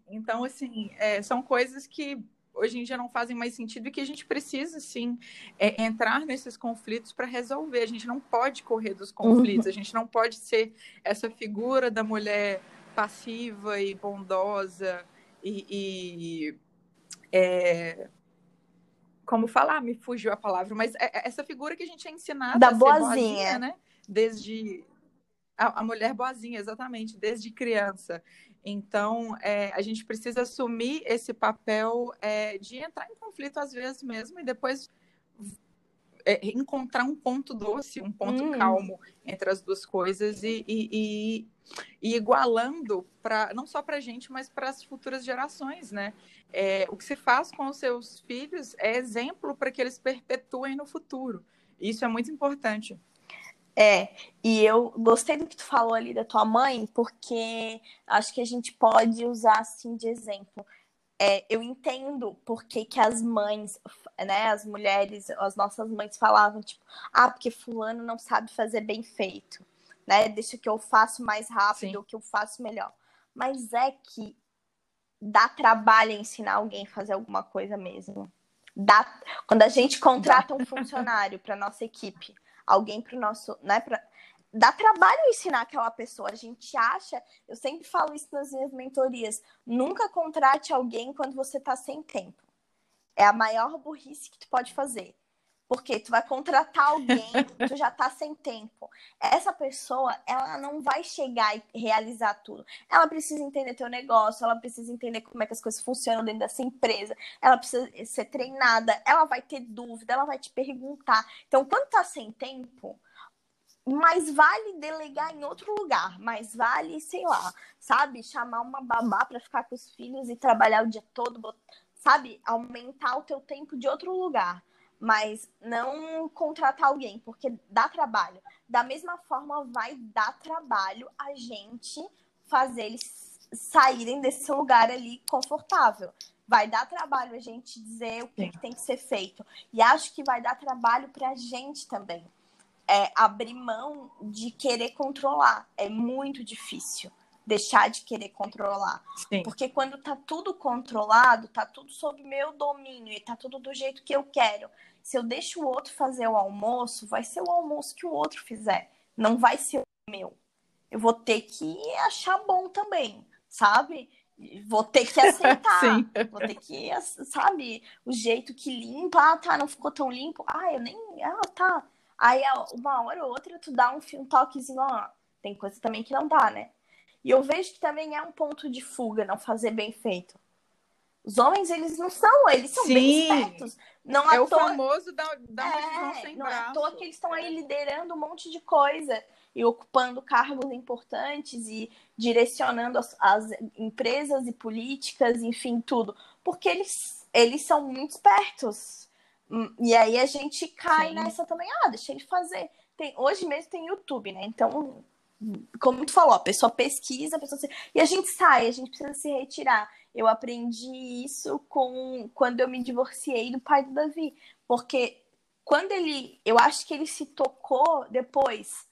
Então, assim, é, são coisas que hoje em dia não fazem mais sentido e que a gente precisa, sim, é, entrar nesses conflitos para resolver. A gente não pode correr dos conflitos, uhum. a gente não pode ser essa figura da mulher passiva e bondosa e. e é... Como falar? Me fugiu a palavra, mas é, é essa figura que a gente é ensinada da a boazinha. boazinha, né? Desde a, a mulher boazinha, exatamente, desde criança. Então, é, a gente precisa assumir esse papel é, de entrar em conflito às vezes mesmo e depois é, encontrar um ponto doce, um ponto hum. calmo entre as duas coisas e, e, e, e igualando para não só para a gente, mas para as futuras gerações, né? É, o que se faz com os seus filhos é exemplo para que eles perpetuem no futuro. Isso é muito importante. É, e eu gostei do que tu falou ali da tua mãe, porque acho que a gente pode usar assim de exemplo. É, eu entendo por que, as mães, né, as mulheres, as nossas mães falavam, tipo, ah, porque fulano não sabe fazer bem feito, né? Deixa que eu faço mais rápido, Sim. que eu faço melhor. Mas é que dá trabalho ensinar alguém a fazer alguma coisa mesmo. Dá... Quando a gente contrata um funcionário para nossa equipe, alguém para o nosso, né, pra... dá trabalho ensinar aquela pessoa. A gente acha, eu sempre falo isso nas minhas mentorias, nunca contrate alguém quando você está sem tempo. É a maior burrice que tu pode fazer. Porque tu vai contratar alguém, tu já tá sem tempo. Essa pessoa, ela não vai chegar e realizar tudo. Ela precisa entender teu negócio, ela precisa entender como é que as coisas funcionam dentro dessa empresa, ela precisa ser treinada, ela vai ter dúvida, ela vai te perguntar. Então, quando tá sem tempo, mais vale delegar em outro lugar, mais vale, sei lá, sabe, chamar uma babá para ficar com os filhos e trabalhar o dia todo, sabe, aumentar o teu tempo de outro lugar mas não contratar alguém, porque dá trabalho. Da mesma forma, vai dar trabalho a gente fazer eles saírem desse lugar ali confortável. Vai dar trabalho a gente dizer o que, que tem que ser feito. E acho que vai dar trabalho para a gente também. É, abrir mão de querer controlar. É muito difícil deixar de querer controlar. Sim. Porque quando tá tudo controlado, tá tudo sob meu domínio e tá tudo do jeito que eu quero se eu deixo o outro fazer o almoço, vai ser o almoço que o outro fizer. Não vai ser o meu, eu vou ter que achar bom também, sabe? Vou ter que aceitar. Sim. Vou ter que, sabe, o jeito que limpa, ah, tá, não ficou tão limpo. Ah, eu nem. Ah, tá. Aí uma hora ou outra tu dá um, um toquezinho, ó. Tem coisa também que não dá, né? E eu vejo que também é um ponto de fuga não fazer bem feito. Os homens, eles não são, eles são Sim. bem espertos. Não é à o toa, famoso da, da é, sem não é à braço. toa que eles estão aí liderando um monte de coisa e ocupando cargos importantes e direcionando as, as empresas e políticas, enfim, tudo. Porque eles, eles são muito espertos. E aí a gente cai Sim. nessa também, ah, deixa ele fazer. Tem, hoje mesmo tem YouTube, né? Então, como tu falou, a pessoa pesquisa, a pessoa se... e a gente sai, a gente precisa se retirar. Eu aprendi isso com quando eu me divorciei do pai do Davi, porque quando ele, eu acho que ele se tocou depois,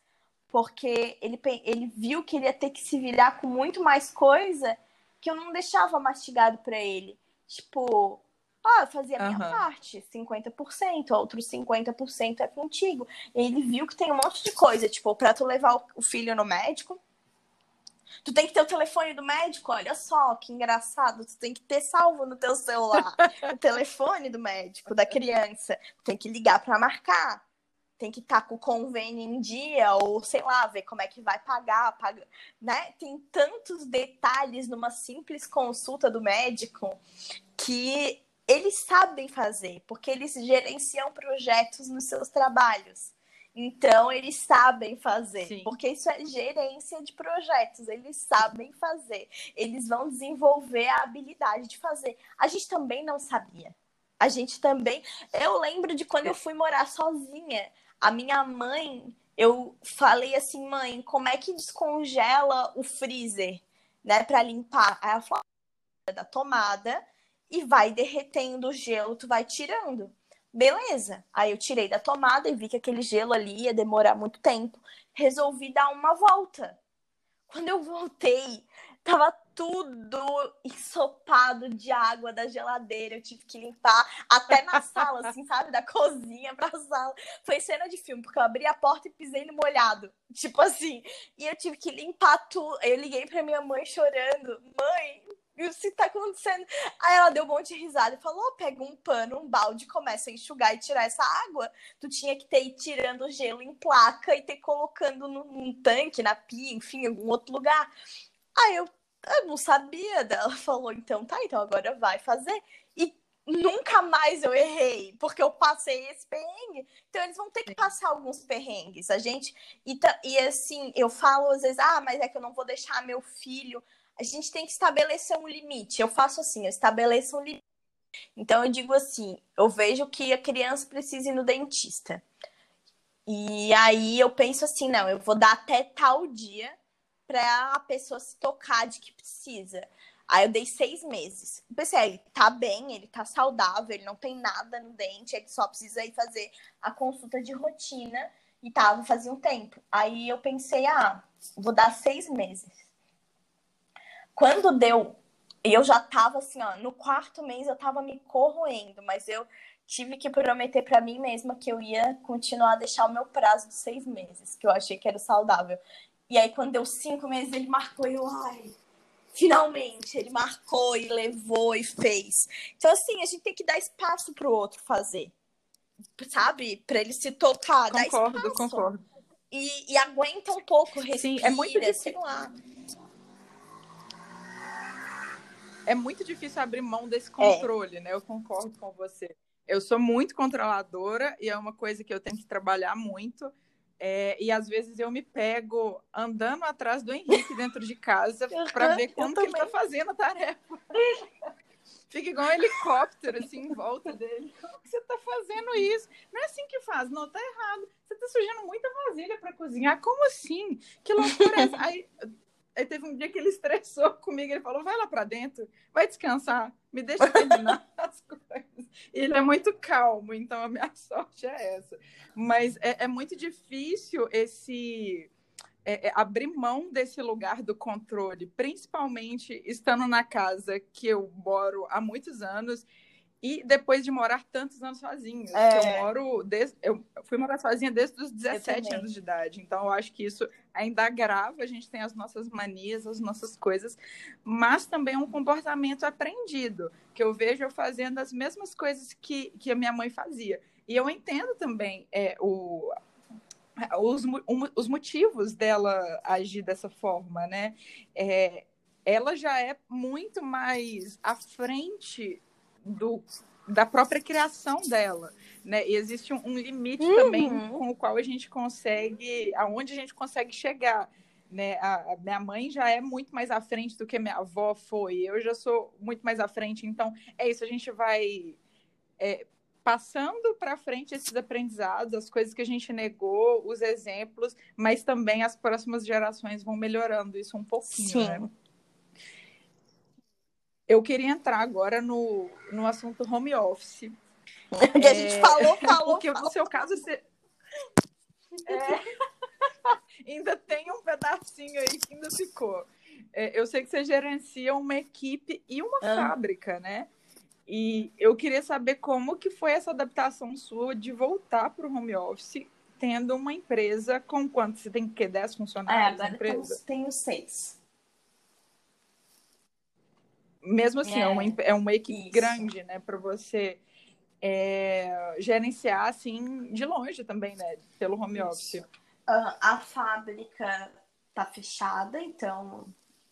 porque ele, ele viu que ele ia ter que se virar com muito mais coisa que eu não deixava mastigado pra ele. Tipo, ah, eu fazia a minha Aham. parte, 50%, outros 50% é contigo. E ele viu que tem um monte de coisa, tipo, pra tu levar o- filho no médico, tu tem que ter o telefone do médico, olha só, que engraçado, tu tem que ter salvo no teu celular o telefone do médico, da criança, tem que ligar pra marcar. Tem que estar com o convênio em dia, ou sei lá, ver como é que vai pagar, paga, né? Tem tantos detalhes numa simples consulta do médico que eles sabem fazer, porque eles gerenciam projetos nos seus trabalhos. Então, eles sabem fazer, Sim. porque isso é gerência de projetos, eles sabem fazer. Eles vão desenvolver a habilidade de fazer. A gente também não sabia. A gente também. Eu lembro de quando eu fui morar sozinha. A minha mãe, eu falei assim, mãe, como é que descongela o freezer, né, para limpar? Aí ela falou, "Ah, da tomada e vai derretendo o gelo, tu vai tirando. Beleza. Aí eu tirei da tomada e vi que aquele gelo ali ia demorar muito tempo. Resolvi dar uma volta. Quando eu voltei, tava tudo ensopado de água da geladeira. Eu tive que limpar até na sala, assim, sabe? Da cozinha pra sala. Foi cena de filme, porque eu abri a porta e pisei no molhado. Tipo assim. E eu tive que limpar tudo. Eu liguei pra minha mãe chorando. Mãe, o que tá acontecendo? Aí ela deu um monte de risada e falou: "Ó, pega um pano, um balde, começa a enxugar e tirar essa água. Tu tinha que ter ido tirando o gelo em placa e ter colocando num, num tanque, na pia, enfim, em algum outro lugar. Aí eu, eu não sabia. Daí Ela falou: então tá, então agora vai fazer. E nunca mais eu errei, porque eu passei esse perrengue. Então eles vão ter que passar alguns perrengues. A gente. E, e assim, eu falo às vezes, ah, mas é que eu não vou deixar meu filho. A gente tem que estabelecer um limite. Eu faço assim, eu estabeleço um limite. Então eu digo assim, eu vejo que a criança precisa ir no dentista. E aí eu penso assim, não, eu vou dar até tal dia para a pessoa se tocar de que precisa. Aí eu dei seis meses. Eu pensei, ah, ele tá bem, ele tá saudável, ele não tem nada no dente, ele só precisa ir fazer a consulta de rotina. E tava fazia um tempo. Aí eu pensei, ah, vou dar seis meses. Quando deu, e eu já tava assim, ó, no quarto mês eu tava me corroendo, mas eu tive que prometer pra mim mesma que eu ia continuar a deixar o meu prazo de seis meses, que eu achei que era saudável. E aí, quando deu cinco meses, ele marcou e eu, ai, finalmente, ele marcou e levou e fez. Então, assim, a gente tem que dar espaço pro outro fazer, sabe? Pra ele se tocar, Concordo, espaço. concordo. E, e aguenta um pouco, respira, Sim, é muito sei difícil. lá. É muito difícil abrir mão desse controle, né? Eu concordo com você. Eu sou muito controladora e é uma coisa que eu tenho que trabalhar muito. É, e às vezes eu me pego andando atrás do Henrique dentro de casa para ver como que ele tá fazendo a tarefa. Fica igual um helicóptero assim em volta dele. Como que você tá fazendo isso? Não é assim que faz, não, tá errado. Você tá sujando muita vasilha para cozinhar. Como assim? Que loucura é essa? Aí, aí teve um dia que ele estressou comigo, ele falou: vai lá para dentro, vai descansar, me deixa terminar as coisas. E ele é muito calmo, então a minha sorte é essa. Mas é, é muito difícil esse é, é, abrir mão desse lugar do controle, principalmente estando na casa que eu moro há muitos anos e depois de morar tantos anos sozinho. É. Eu moro desde, eu fui morar sozinha desde os 17 anos de idade. Então eu acho que isso ainda agrava, a gente tem as nossas manias, as nossas coisas, mas também é um comportamento aprendido, que eu vejo eu fazendo as mesmas coisas que, que a minha mãe fazia. E eu entendo também é, o, os, os motivos dela agir dessa forma, né? É, ela já é muito mais à frente do, da própria criação dela, né? E existe um, um limite uhum. também com o qual a gente consegue, aonde a gente consegue chegar, né? A, a, minha mãe já é muito mais à frente do que minha avó foi. Eu já sou muito mais à frente. Então é isso. A gente vai é, passando para frente esses aprendizados, as coisas que a gente negou, os exemplos, mas também as próximas gerações vão melhorando isso um pouquinho, Sim. né? Eu queria entrar agora no, no assunto home office. Que é... a gente falou, falou. Porque falou. no seu caso você. É... ainda tem um pedacinho aí que ainda ficou. É, eu sei que você gerencia uma equipe e uma ah. fábrica, né? E eu queria saber como que foi essa adaptação sua de voltar para o home office, tendo uma empresa com quanto? Você tem que 10 funcionários? É, agora empresa? tenho seis mesmo assim, é, é uma, é uma equipe Isso. grande, né, para você é, gerenciar assim de longe também, né, pelo home Isso. office. Uh, a fábrica tá fechada, então,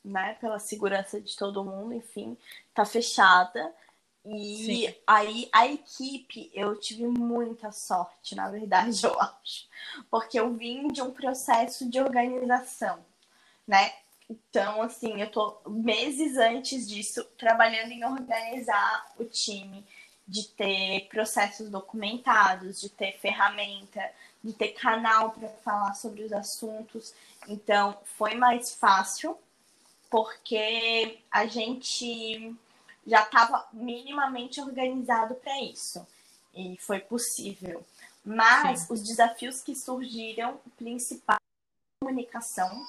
né, pela segurança de todo mundo, enfim, tá fechada. E Sim. aí a equipe, eu tive muita sorte, na verdade, eu acho. Porque eu vim de um processo de organização, né? Então, assim, eu tô meses antes disso trabalhando em organizar o time, de ter processos documentados, de ter ferramenta, de ter canal para falar sobre os assuntos. Então, foi mais fácil porque a gente já estava minimamente organizado para isso e foi possível. Mas Sim. os desafios que surgiram, principal comunicação,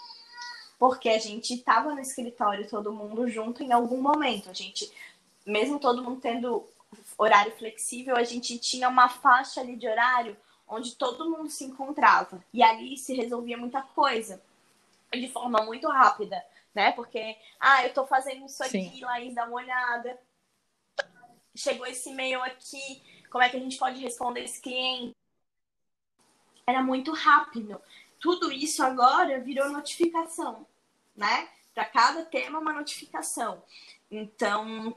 porque a gente estava no escritório todo mundo junto em algum momento. A gente, mesmo todo mundo tendo horário flexível, a gente tinha uma faixa ali de horário onde todo mundo se encontrava. E ali se resolvia muita coisa de forma muito rápida, né? Porque, ah, eu tô fazendo isso aqui, Sim. Laís, dá uma olhada. Chegou esse e-mail aqui, como é que a gente pode responder esse cliente? Era muito rápido tudo isso agora virou notificação, né? Para cada tema, uma notificação. Então,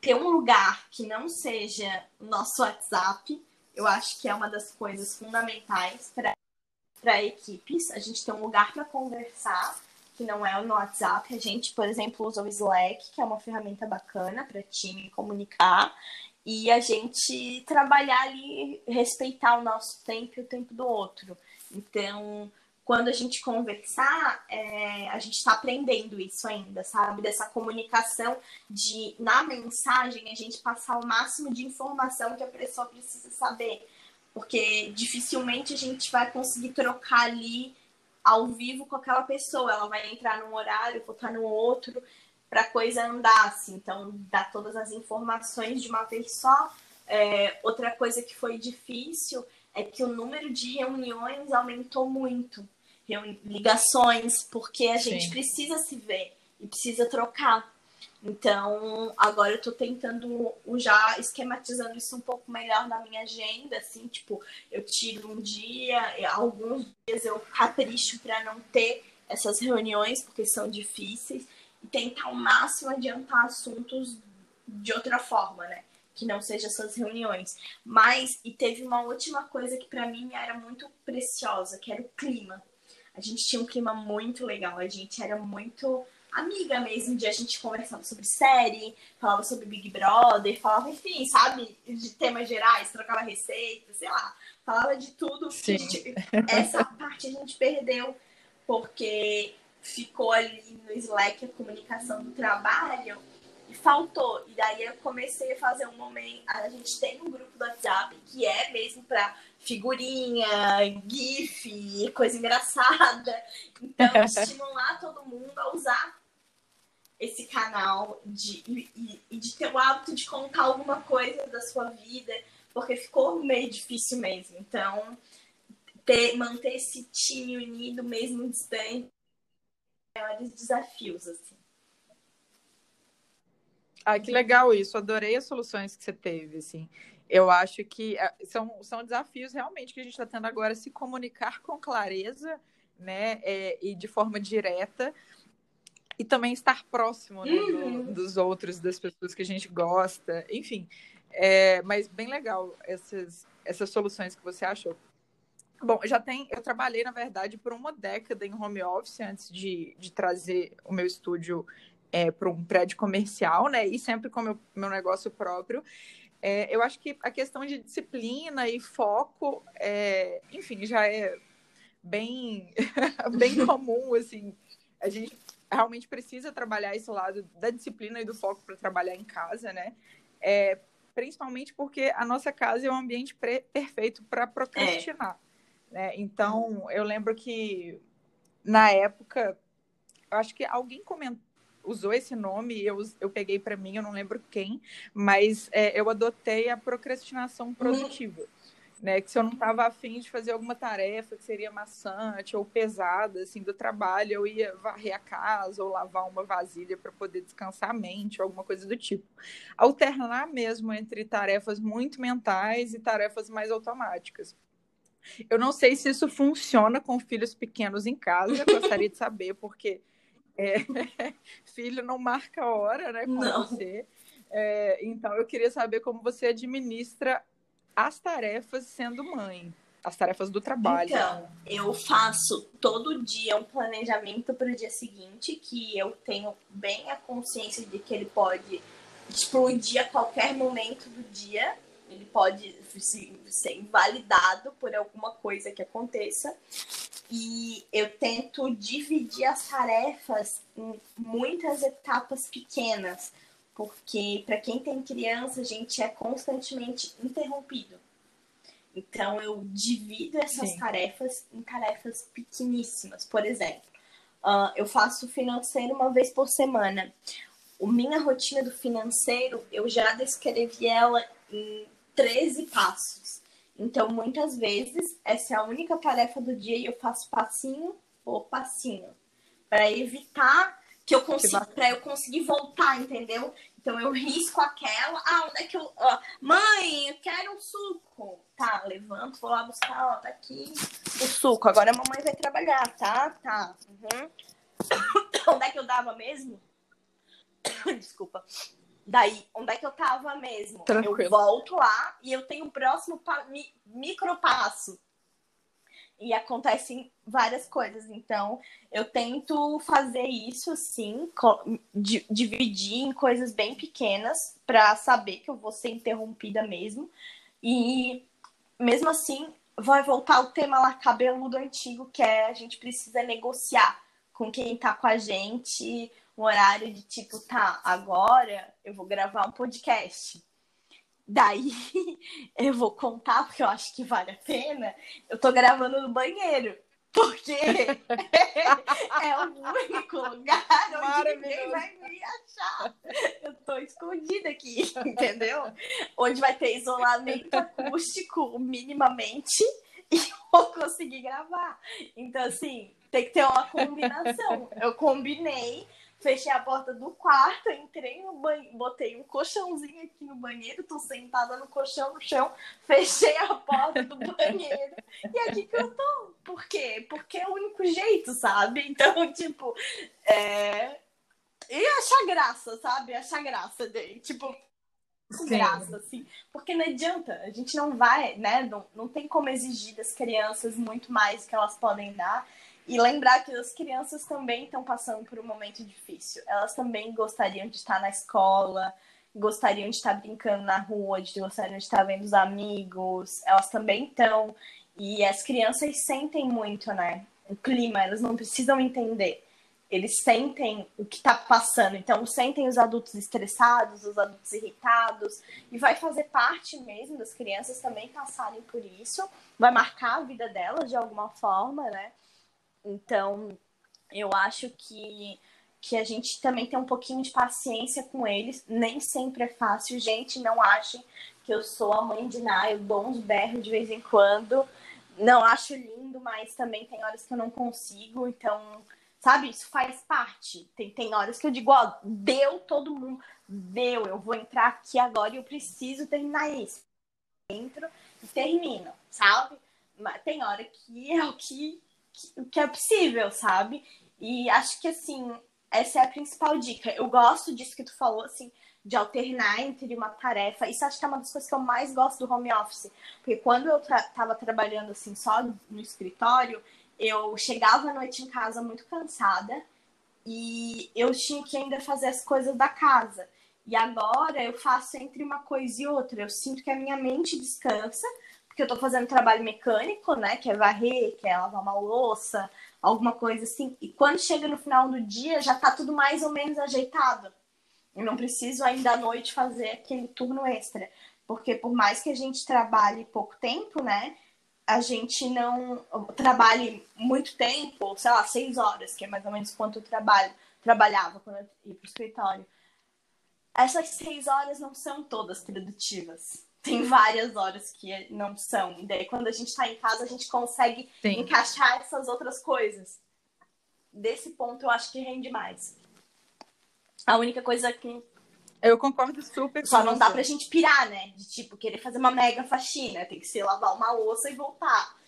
ter um lugar que não seja o nosso WhatsApp, eu acho que é uma das coisas fundamentais para equipes. A gente tem um lugar para conversar, que não é no WhatsApp. A gente, por exemplo, usa o Slack, que é uma ferramenta bacana para time comunicar. E a gente trabalhar ali, respeitar o nosso tempo e o tempo do outro. Então, quando a gente conversar, é, a gente está aprendendo isso ainda, sabe? Dessa comunicação de, na mensagem, a gente passar o máximo de informação que a pessoa precisa saber. Porque dificilmente a gente vai conseguir trocar ali ao vivo com aquela pessoa. Ela vai entrar num horário, voltar no outro, para a coisa andar, assim. Então, dar todas as informações de uma vez só. É, outra coisa que foi difícil é que o número de reuniões aumentou muito. Ligações, porque a gente Sim. precisa se ver e precisa trocar. Então, agora eu tô tentando já esquematizando isso um pouco melhor na minha agenda, assim, tipo, eu tiro um dia, alguns dias eu capricho para não ter essas reuniões, porque são difíceis, e tentar ao máximo adiantar assuntos de outra forma, né? Que não seja essas reuniões. Mas, e teve uma última coisa que para mim era muito preciosa, que era o clima. A gente tinha um clima muito legal, a gente era muito amiga mesmo, de a gente conversava sobre série, falava sobre Big Brother, falava, enfim, sabe, de temas gerais, trocava receitas, sei lá, falava de tudo. Gente, essa parte a gente perdeu, porque ficou ali no Slack a comunicação do trabalho e faltou. E daí eu comecei a fazer um momento. A gente tem um grupo do WhatsApp que é mesmo para figurinha, GIF, coisa engraçada. Então, estimular todo mundo a usar esse canal de, e, e de ter o hábito de contar alguma coisa da sua vida, porque ficou meio difícil mesmo. Então, ter, manter esse time unido mesmo distante, maiores desafios, assim. Ah, que legal isso. Adorei as soluções que você teve, assim. Eu acho que é, são, são desafios realmente que a gente está tendo agora se comunicar com clareza, né, é, e de forma direta, e também estar próximo né, uhum. do, dos outros, das pessoas que a gente gosta, enfim. É, mas bem legal essas, essas soluções que você achou. Bom, já tem. Eu trabalhei, na verdade, por uma década em home office antes de, de trazer o meu estúdio é, para um prédio comercial, né? E sempre com o meu, meu negócio próprio. É, eu acho que a questão de disciplina e foco, é, enfim, já é bem, bem comum, assim. A gente realmente precisa trabalhar esse lado da disciplina e do foco para trabalhar em casa, né? É, principalmente porque a nossa casa é um ambiente perfeito para procrastinar. É. Né? Então, eu lembro que na época, eu acho que alguém comentou usou esse nome, eu, eu peguei para mim, eu não lembro quem, mas é, eu adotei a procrastinação uhum. produtiva. Né, que se eu não estava afim de fazer alguma tarefa que seria maçante ou pesada assim do trabalho, eu ia varrer a casa ou lavar uma vasilha para poder descansar a mente, ou alguma coisa do tipo. Alternar mesmo entre tarefas muito mentais e tarefas mais automáticas. Eu não sei se isso funciona com filhos pequenos em casa, gostaria de saber, porque é, filho não marca hora, né, com não. você. É, então, eu queria saber como você administra as tarefas sendo mãe, as tarefas do trabalho. Então, eu faço todo dia um planejamento para o dia seguinte, que eu tenho bem a consciência de que ele pode explodir a qualquer momento do dia. Ele pode ser invalidado por alguma coisa que aconteça. E eu tento dividir as tarefas em muitas etapas pequenas, porque para quem tem criança, a gente é constantemente interrompido. Então eu divido essas Sim. tarefas em tarefas pequeníssimas. Por exemplo, uh, eu faço financeiro uma vez por semana. O minha rotina do financeiro, eu já descrevi ela em 13 passos. Então, muitas vezes, essa é a única tarefa do dia e eu faço passinho por passinho. Para evitar que eu consiga, para eu conseguir voltar, entendeu? Então eu risco aquela, ah, onde é que eu, ó, mãe, eu quero um suco. Tá, levanto, vou lá buscar, ó, tá aqui o suco. Agora a mamãe vai trabalhar, tá? Tá. Uhum. onde é que eu dava mesmo? Desculpa. Daí, onde é que eu tava mesmo? Tranquilo. Eu volto lá e eu tenho o próximo pa mi micropasso. E acontecem várias coisas. Então, eu tento fazer isso, sim, dividir em coisas bem pequenas, para saber que eu vou ser interrompida mesmo. E, mesmo assim, vai voltar o tema lá cabeludo antigo, que é a gente precisa negociar com quem tá com a gente um horário de tipo, tá, agora eu vou gravar um podcast. Daí eu vou contar, porque eu acho que vale a pena. Eu tô gravando no banheiro. Porque é o único lugar onde ninguém vai me achar. Eu tô escondida aqui, entendeu? Onde vai ter isolamento acústico minimamente e vou conseguir gravar. Então, assim, tem que ter uma combinação. Eu combinei fechei a porta do quarto, entrei no banheiro, botei um colchãozinho aqui no banheiro, tô sentada no colchão no chão, fechei a porta do banheiro e é aqui que eu tô. Por quê? Porque é o único jeito, sabe? Então, tipo, é. E achar graça, sabe? Achar graça dele. Tipo, Sim. graça, assim. Porque não adianta, a gente não vai, né? Não, não tem como exigir das crianças muito mais que elas podem dar. E lembrar que as crianças também estão passando por um momento difícil. Elas também gostariam de estar na escola, gostariam de estar brincando na rua, de gostariam de estar vendo os amigos. Elas também estão. E as crianças sentem muito, né? O clima, elas não precisam entender. Eles sentem o que está passando. Então, sentem os adultos estressados, os adultos irritados. E vai fazer parte mesmo das crianças também passarem por isso. Vai marcar a vida delas de alguma forma, né? Então, eu acho que que a gente também tem um pouquinho de paciência com eles. Nem sempre é fácil, gente. Não achem que eu sou a mãe de Ná, eu dou uns berros de vez em quando. Não acho lindo, mas também tem horas que eu não consigo. Então, sabe, isso faz parte. Tem, tem horas que eu digo, ó, deu todo mundo, deu, eu vou entrar aqui agora e eu preciso terminar isso. Entro e termino, sabe? Mas tem hora que é o que, que, que é possível, sabe? E acho que assim, essa é a principal dica. Eu gosto disso que tu falou, assim, de alternar entre uma tarefa. Isso acho que é uma das coisas que eu mais gosto do home office. Porque quando eu estava trabalhando assim só no escritório, eu chegava à noite em casa muito cansada e eu tinha que ainda fazer as coisas da casa. E agora eu faço entre uma coisa e outra. Eu sinto que a minha mente descansa, porque eu estou fazendo trabalho mecânico, né? Que é varrer, que é lavar uma louça, alguma coisa assim. E quando chega no final do dia, já está tudo mais ou menos ajeitado. Eu não preciso ainda à noite fazer aquele turno extra. Porque por mais que a gente trabalhe pouco tempo, né? A gente não trabalhe muito tempo, sei lá, seis horas, que é mais ou menos quanto eu trabalho, trabalhava quando eu ia para o escritório. Essas seis horas não são todas produtivas tem várias horas que não são. E daí, quando a gente está em casa, a gente consegue Sim. encaixar essas outras coisas. Desse ponto, eu acho que rende mais. A única coisa que. Eu concordo super Só não você. dá pra gente pirar, né? De tipo, querer fazer uma mega faxina. Tem que ser lavar uma louça e voltar.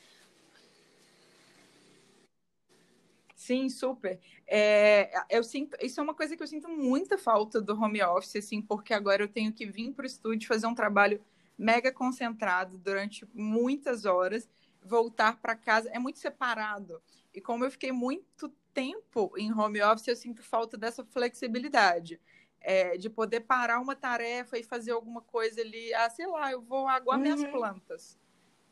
Sim, super. É, eu sinto, isso é uma coisa que eu sinto muita falta do home office, assim, porque agora eu tenho que vir para o estúdio fazer um trabalho mega concentrado durante muitas horas, voltar para casa é muito separado. E como eu fiquei muito tempo em home office, eu sinto falta dessa flexibilidade. É, de poder parar uma tarefa e fazer alguma coisa ali, ah, sei lá, eu vou aguar uhum. minhas plantas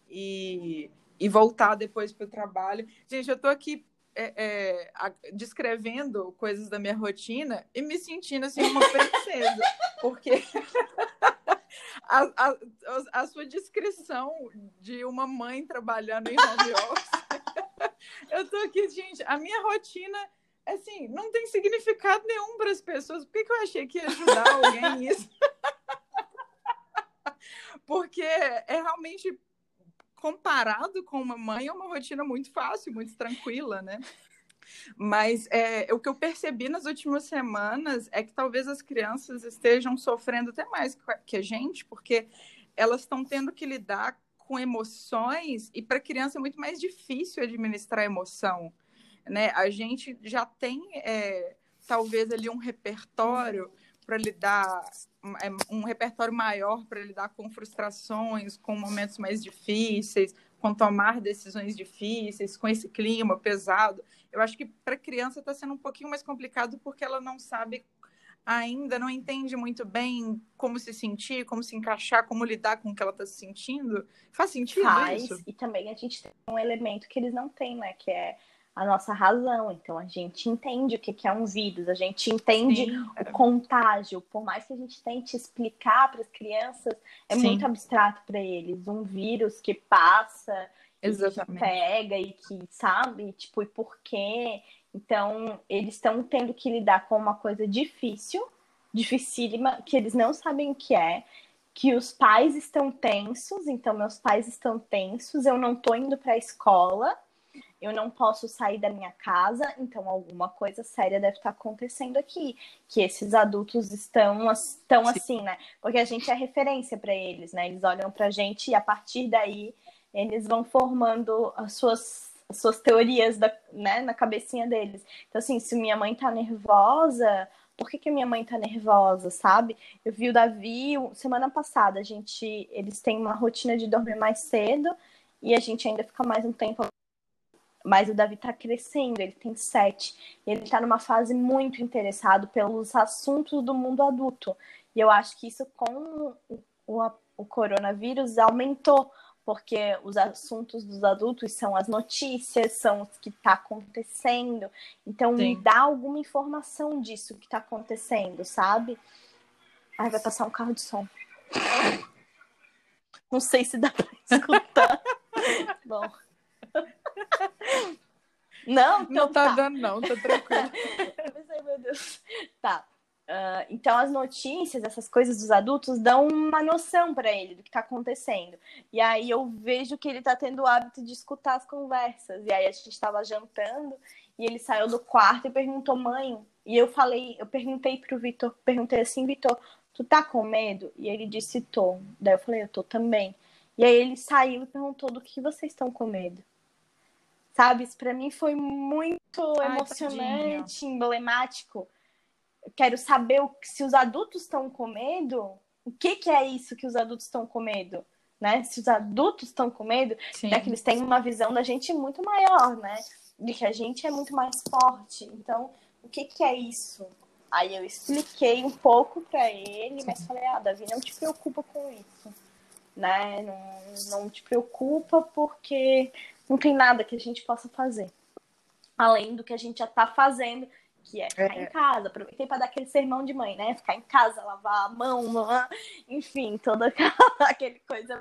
e, e voltar depois para o trabalho. Gente, eu estou aqui é, é, descrevendo coisas da minha rotina e me sentindo assim uma princesa, porque a, a, a, sua descrição de uma mãe trabalhando em home office. eu tô aqui, gente, a minha rotina, assim, não tem significado nenhum para as pessoas. Por que, que eu achei que ia ajudar alguém nisso? Porque é realmente comparado com uma mãe, é uma rotina muito fácil, muito tranquila, né? Mas é, o que eu percebi nas últimas semanas é que talvez as crianças estejam sofrendo até mais que a gente, porque elas estão tendo que lidar com emoções e para criança é muito mais difícil administrar emoção. Né? A gente já tem é, talvez ali um repertório para lidar é, um repertório maior para lidar com frustrações, com momentos mais difíceis, com tomar decisões difíceis, com esse clima pesado. Eu acho que para a criança está sendo um pouquinho mais complicado porque ela não sabe ainda, não entende muito bem como se sentir, como se encaixar, como lidar com o que ela está se sentindo. Faz sentido Faz, isso? E também a gente tem um elemento que eles não têm, né? Que é a nossa razão. Então a gente entende o que é um vírus, a gente entende Sim. o contágio. Por mais que a gente tente explicar para as crianças, é Sim. muito abstrato para eles. Um vírus que passa, Exatamente. que pega e que sabe, tipo, e por quê? Então eles estão tendo que lidar com uma coisa difícil, dificílima, que eles não sabem o que é. Que os pais estão tensos, então meus pais estão tensos, eu não tô indo para a escola, eu não posso sair da minha casa, então alguma coisa séria deve estar acontecendo aqui, que esses adultos estão, estão assim, né? Porque a gente é referência para eles, né? Eles olham para a gente e a partir daí eles vão formando as suas, as suas teorias da, né, na cabecinha deles. Então, assim, se minha mãe tá nervosa, por que, que minha mãe tá nervosa, sabe? Eu vi o Davi semana passada, a gente, eles têm uma rotina de dormir mais cedo e a gente ainda fica mais um tempo mas o Davi está crescendo, ele tem sete. Ele está numa fase muito interessado pelos assuntos do mundo adulto. E eu acho que isso com o, o coronavírus aumentou, porque os assuntos dos adultos são as notícias, são o que está acontecendo. Então, Sim. me dá alguma informação disso que está acontecendo, sabe? Ai, vai passar um carro de som. Não sei se dá para escutar. Bom. Não, então não tá, tá, dando, não, tá tranquilo. eu pensei, meu Deus. Tá. Uh, então, as notícias, essas coisas dos adultos, dão uma noção para ele do que está acontecendo. E aí eu vejo que ele está tendo o hábito de escutar as conversas. E aí a gente estava jantando e ele saiu do quarto e perguntou, mãe. E eu falei, eu perguntei pro Vitor, perguntei assim, Vitor, tu tá com medo? E ele disse, tô. Daí eu falei, eu tô também. E aí ele saiu e perguntou do que vocês estão com medo. Sabe, isso pra mim foi muito Ai, emocionante, tadinho. emblemático quero saber o, se os adultos estão com medo, o que, que é isso que os adultos estão com medo? Né? Se os adultos estão com medo, é que eles têm uma visão da gente muito maior, né? De que a gente é muito mais forte. Então, o que, que é isso? Aí eu expliquei um pouco para ele, mas falei, ah, Davi, não te preocupa com isso. Né? Não, não te preocupa porque não tem nada que a gente possa fazer. Além do que a gente já está fazendo que é ficar é. em casa. Aproveitei para dar aquele sermão de mãe, né? Ficar em casa, lavar a mão, enfim, toda aquele coisa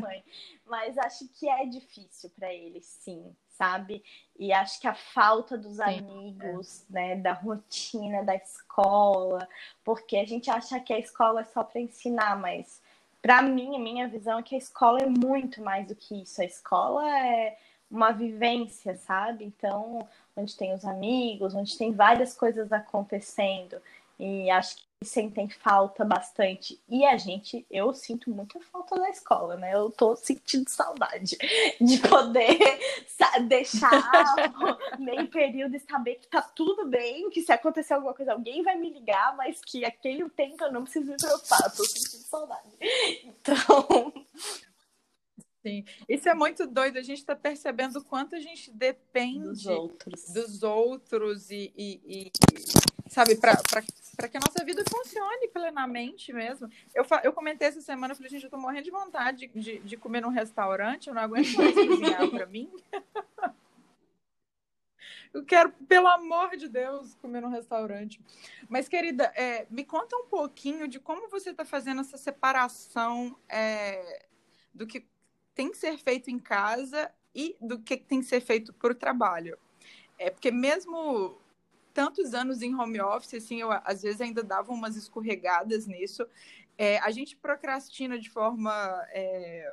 mãe. Mas acho que é difícil para ele, sim, sabe? E acho que a falta dos sim, amigos, é. né, da rotina da escola, porque a gente acha que a escola é só para ensinar, mas para mim, a minha visão é que a escola é muito mais do que isso. A escola é uma vivência, sabe? Então, onde tem os amigos, onde tem várias coisas acontecendo. E acho que sentem falta bastante. E a gente, eu sinto muita falta da escola, né? Eu tô sentindo saudade de poder deixar meio período e saber que tá tudo bem, que se acontecer alguma coisa, alguém vai me ligar, mas que aquele tempo eu não preciso me preocupar. Tô sentindo saudade. Então. Sim, isso é muito doido. A gente está percebendo o quanto a gente depende dos outros, dos outros e, e, e sabe, para que a nossa vida funcione plenamente mesmo. Eu, eu comentei essa semana, eu falei, gente, eu tô morrendo de vontade de, de, de comer num restaurante, eu não aguento mais cozinhar para mim. Eu quero, pelo amor de Deus, comer num restaurante. Mas, querida, é, me conta um pouquinho de como você está fazendo essa separação é, do que tem que ser feito em casa e do que tem que ser feito para o trabalho. É porque mesmo tantos anos em home office, assim, eu às vezes ainda dava umas escorregadas nisso. É, a gente procrastina de forma é,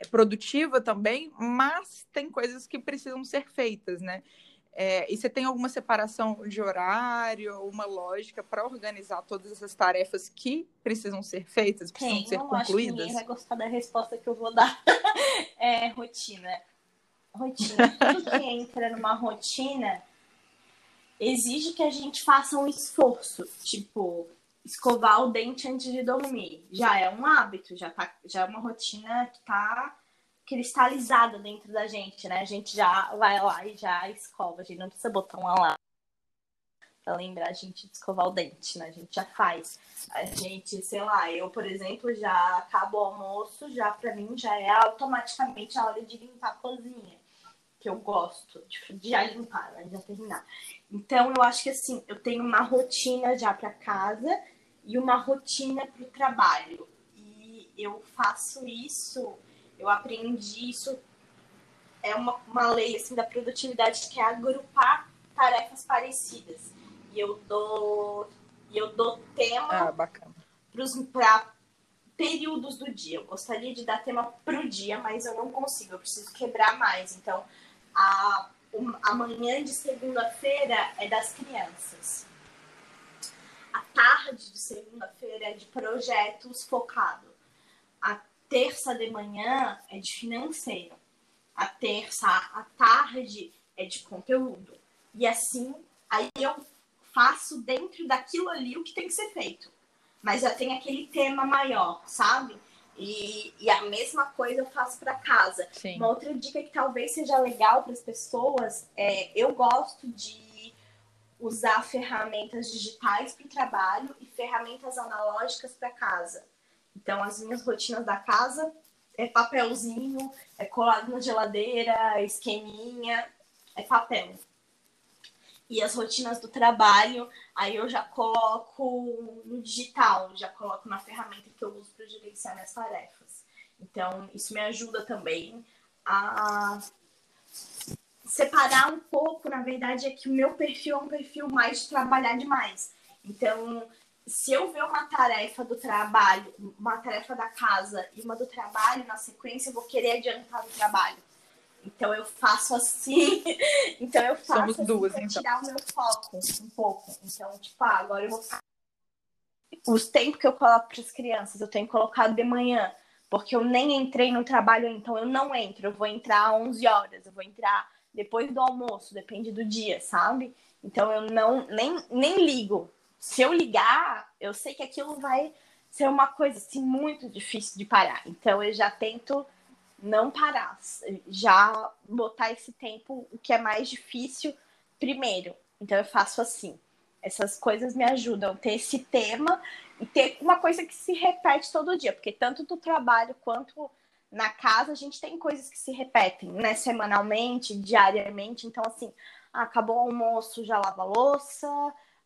é produtiva também, mas tem coisas que precisam ser feitas, né? É, e você tem alguma separação de horário, uma lógica para organizar todas essas tarefas que precisam ser feitas, precisam tem, ser concluídas? Acho que ninguém vai gostar da resposta que eu vou dar. é rotina. Rotina. Tudo que entra numa rotina exige que a gente faça um esforço. Tipo, escovar o dente antes de dormir. Já é um hábito, já, tá, já é uma rotina que está cristalizada dentro da gente, né? A gente já vai lá e já escova, a gente não precisa botar um alarme para lembrar a gente de escovar o dente, né? A gente já faz. A gente, sei lá, eu, por exemplo, já acabo o almoço, já para mim já é automaticamente a hora de limpar a cozinha, que eu gosto de, de já limpar, né? já terminar. Então, eu acho que assim, eu tenho uma rotina já para casa e uma rotina para o trabalho. E eu faço isso eu aprendi isso. É uma, uma lei assim, da produtividade que é agrupar tarefas parecidas. E eu dou, eu dou tema ah, para períodos do dia. Eu gostaria de dar tema para o dia, mas eu não consigo. Eu preciso quebrar mais. Então, a, a manhã de segunda-feira é das crianças. A tarde de segunda-feira é de projetos focado. A terça de manhã é de financeiro, a terça à tarde é de conteúdo. E assim, aí eu faço dentro daquilo ali o que tem que ser feito. Mas já tem aquele tema maior, sabe? E, e a mesma coisa eu faço para casa. Sim. Uma outra dica que talvez seja legal para as pessoas é eu gosto de usar ferramentas digitais para o trabalho e ferramentas analógicas para casa. Então, as minhas rotinas da casa é papelzinho, é colado na geladeira, esqueminha, é papel. E as rotinas do trabalho, aí eu já coloco no digital, já coloco na ferramenta que eu uso para gerenciar minhas tarefas. Então, isso me ajuda também a separar um pouco, na verdade, é que o meu perfil é um perfil mais de trabalhar demais. Então, se eu ver uma tarefa do trabalho, uma tarefa da casa e uma do trabalho na sequência, eu vou querer adiantar o trabalho. Então eu faço assim. então eu faço Somos assim duas, pra então. tirar o meu foco um pouco. Então, tipo, ah, agora eu vou os tempos que eu coloco para as crianças, eu tenho colocado de manhã, porque eu nem entrei no trabalho, então eu não entro. Eu vou entrar às 11 horas, eu vou entrar depois do almoço, depende do dia, sabe? Então eu não nem, nem ligo. Se eu ligar, eu sei que aquilo vai ser uma coisa assim muito difícil de parar. Então eu já tento não parar, já botar esse tempo o que é mais difícil primeiro. Então eu faço assim. Essas coisas me ajudam a ter esse tema e ter uma coisa que se repete todo dia, porque tanto do trabalho quanto na casa a gente tem coisas que se repetem, né? Semanalmente, diariamente. Então, assim, acabou o almoço, já lava a louça.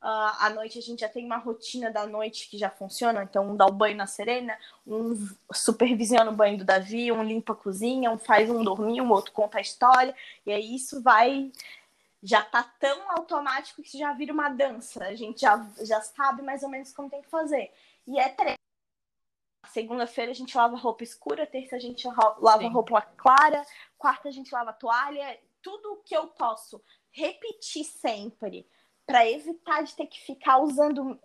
Uh, à noite a gente já tem uma rotina da noite que já funciona. Então, um dá o banho na Serena, um supervisiona o banho do Davi, um limpa a cozinha, um faz um dormir, um outro conta a história. E aí isso vai já tá tão automático que já vira uma dança. A gente já, já sabe mais ou menos como tem que fazer. E é treino. Segunda-feira a gente lava roupa escura, terça a gente lava Sim. roupa clara, quarta a gente lava toalha. Tudo que eu posso repetir sempre para evitar de ter que ficar usando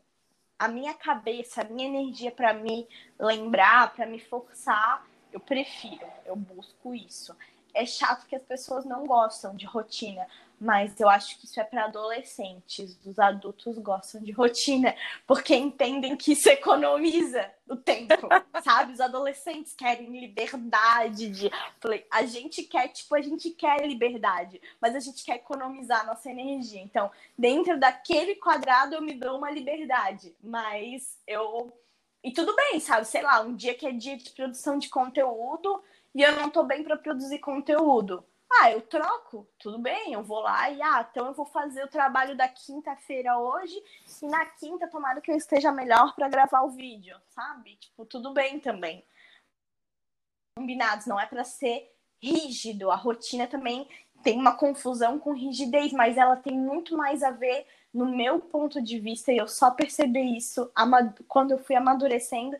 a minha cabeça, a minha energia para me lembrar, para me forçar, eu prefiro, eu busco isso. É chato que as pessoas não gostam de rotina, mas eu acho que isso é para adolescentes. Os adultos gostam de rotina, porque entendem que isso economiza o tempo, sabe? Os adolescentes querem liberdade de. Falei, a gente quer, tipo, a gente quer liberdade, mas a gente quer economizar nossa energia. Então, dentro daquele quadrado eu me dou uma liberdade, mas eu. E tudo bem, sabe? Sei lá, um dia que é dia de produção de conteúdo e eu não tô bem para produzir conteúdo ah, eu troco, tudo bem, eu vou lá e ah, então eu vou fazer o trabalho da quinta-feira hoje e na quinta tomara que eu esteja melhor para gravar o vídeo, sabe? Tipo, tudo bem também. Combinados, não é para ser rígido. A rotina também tem uma confusão com rigidez, mas ela tem muito mais a ver no meu ponto de vista e eu só percebi isso quando eu fui amadurecendo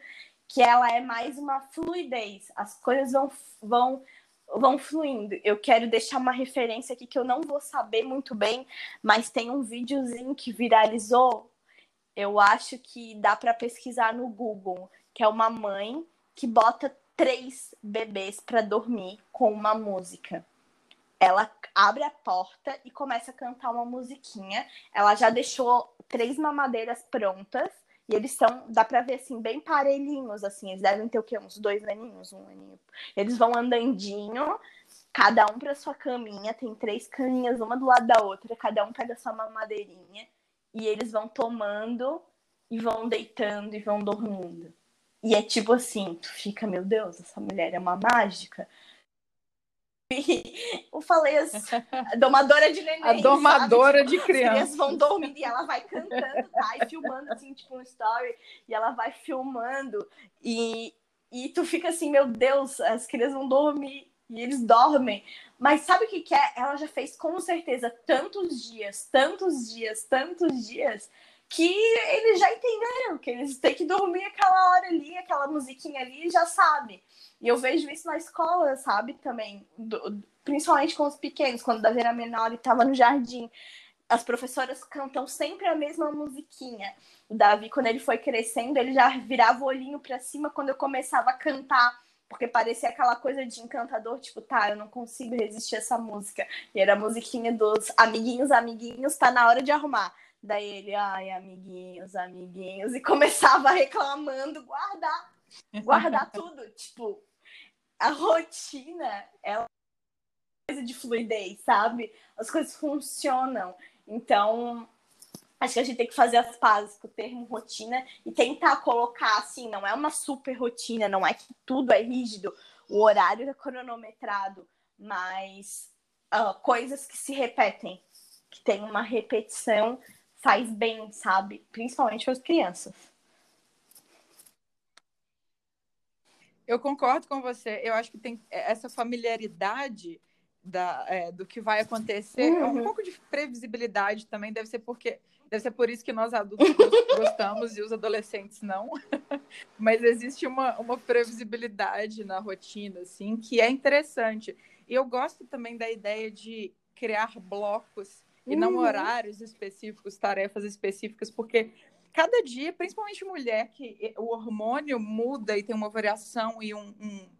que ela é mais uma fluidez. As coisas vão vão vão fluindo. Eu quero deixar uma referência aqui que eu não vou saber muito bem, mas tem um videozinho que viralizou. Eu acho que dá para pesquisar no Google, que é uma mãe que bota três bebês para dormir com uma música. Ela abre a porta e começa a cantar uma musiquinha. Ela já deixou três mamadeiras prontas e eles são, dá pra ver assim, bem parelhinhos, assim. Eles devem ter o quê? Uns dois aninhos, um aninho. Eles vão andandinho, cada um pra sua caminha. Tem três caminhas, uma do lado da outra. Cada um pega sua mamadeirinha. E eles vão tomando e vão deitando e vão dormindo. E é tipo assim, tu fica, meu Deus, essa mulher é uma mágica. eu falei assim, a domadora de neném. A domadora sabe? de criança. As crianças vão dormindo e ela vai cantando, tá? E filmando, assim, tipo, um story. E ela vai filmando. E, e tu fica assim, meu Deus, as crianças vão dormir. E eles dormem. Mas sabe o que, que é? Ela já fez com certeza tantos dias, tantos dias, tantos dias, que eles já entenderam que eles têm que dormir aquela hora ali, aquela musiquinha ali, já sabe. E eu vejo isso na escola, sabe, também, do, principalmente com os pequenos, quando Davi era menor e estava no jardim. As professoras cantam sempre a mesma musiquinha. O Davi, quando ele foi crescendo, ele já virava o olhinho para cima quando eu começava a cantar, porque parecia aquela coisa de encantador, tipo, tá, eu não consigo resistir a essa música. E era a musiquinha dos amiguinhos, amiguinhos, tá na hora de arrumar. Daí ele, ai, amiguinhos, amiguinhos, e começava reclamando, guardar, guardar tudo. Tipo, a rotina, ela é coisa de fluidez, sabe? As coisas funcionam. Então, acho que a gente tem que fazer as pazes com o termo rotina e tentar colocar assim, não é uma super rotina, não é que tudo é rígido, o horário é cronometrado, mas uh, coisas que se repetem, que tem uma repetição, faz bem, sabe? Principalmente para as crianças. Eu concordo com você. Eu acho que tem essa familiaridade da, é, do que vai acontecer. Uhum. Um pouco de previsibilidade também deve ser porque deve ser por isso que nós adultos gostamos e os adolescentes não. Mas existe uma, uma previsibilidade na rotina, assim, que é interessante. E eu gosto também da ideia de criar blocos e não uhum. horários específicos, tarefas específicas, porque cada dia, principalmente mulher, que o hormônio muda e tem uma variação e um, um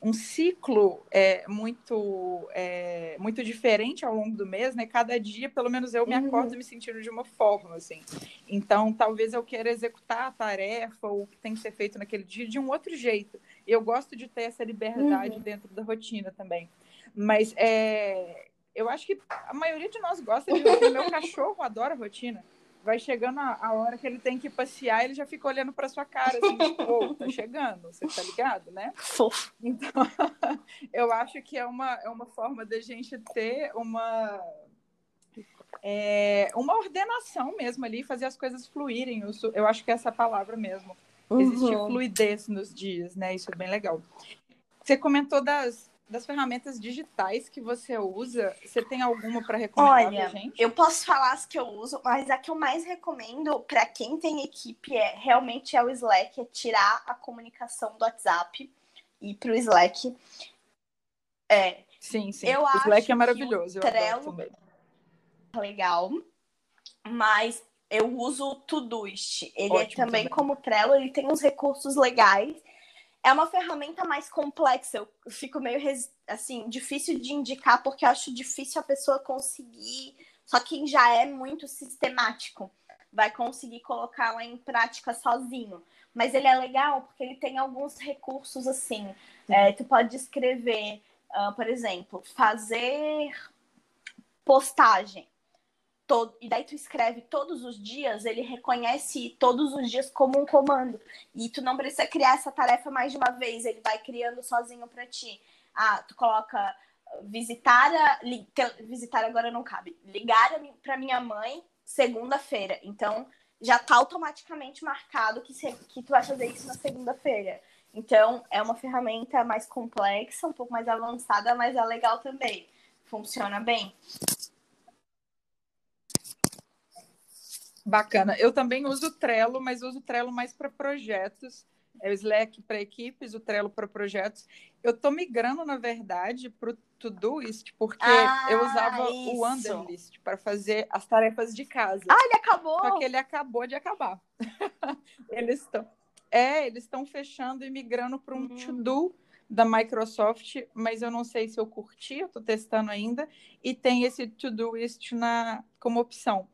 um ciclo é, muito é, muito diferente ao longo do mês, né? Cada dia, pelo menos eu me uhum. acordo me sentindo de uma forma, assim. Então, talvez eu queira executar a tarefa ou o que tem que ser feito naquele dia de um outro jeito. E eu gosto de ter essa liberdade uhum. dentro da rotina também. Mas é, eu acho que a maioria de nós gosta de rotina. Meu cachorro adora rotina vai chegando a, a, hora que ele tem que passear, ele já fica olhando para sua cara, assim, tipo, oh, tá chegando, você tá ligado, né? Fofo. Então, eu acho que é uma, é uma forma da gente ter uma, é, uma ordenação mesmo ali, fazer as coisas fluírem. Eu, eu acho que é essa palavra mesmo. Uhum. Existe fluidez nos dias, né? Isso é bem legal. Você comentou das, das ferramentas digitais que você usa, você tem alguma para recomendar Olha, pra gente? Eu posso falar as que eu uso, mas a que eu mais recomendo para quem tem equipe é realmente é o Slack, é tirar a comunicação do WhatsApp e para o Slack. É, sim, sim. Eu o Slack é maravilhoso. Trello legal, mas eu uso o Todoist. Ele é Ótimo, é também, também como Trello, ele tem uns recursos legais é uma ferramenta mais complexa. Eu fico meio assim, difícil de indicar porque eu acho difícil a pessoa conseguir. Só quem já é muito sistemático vai conseguir colocá-la em prática sozinho. Mas ele é legal porque ele tem alguns recursos assim. É, tu pode escrever, uh, por exemplo, fazer postagem todo, e daí tu escreve todos os dias, ele reconhece todos os dias como um comando. E tu não precisa criar essa tarefa mais de uma vez, ele vai criando sozinho para ti. Ah, tu coloca visitar a, li, visitar agora não cabe. Ligar para minha mãe segunda-feira. Então já tá automaticamente marcado que, se, que tu vai fazer isso na segunda-feira. Então é uma ferramenta mais complexa, um pouco mais avançada, mas é legal também. Funciona bem. Bacana. Eu também uso o Trello, mas uso o Trello mais para projetos. É o Slack para equipes, o Trello para projetos. Eu estou migrando, na verdade, para o Todoist, porque ah, eu usava isso. o Underlist para fazer as tarefas de casa. Ah, ele acabou? Só que ele acabou de acabar. eles estão. É, eles estão fechando e migrando para um uhum. To-Do da Microsoft, mas eu não sei se eu curti, eu estou testando ainda, e tem esse Todoist na como opção.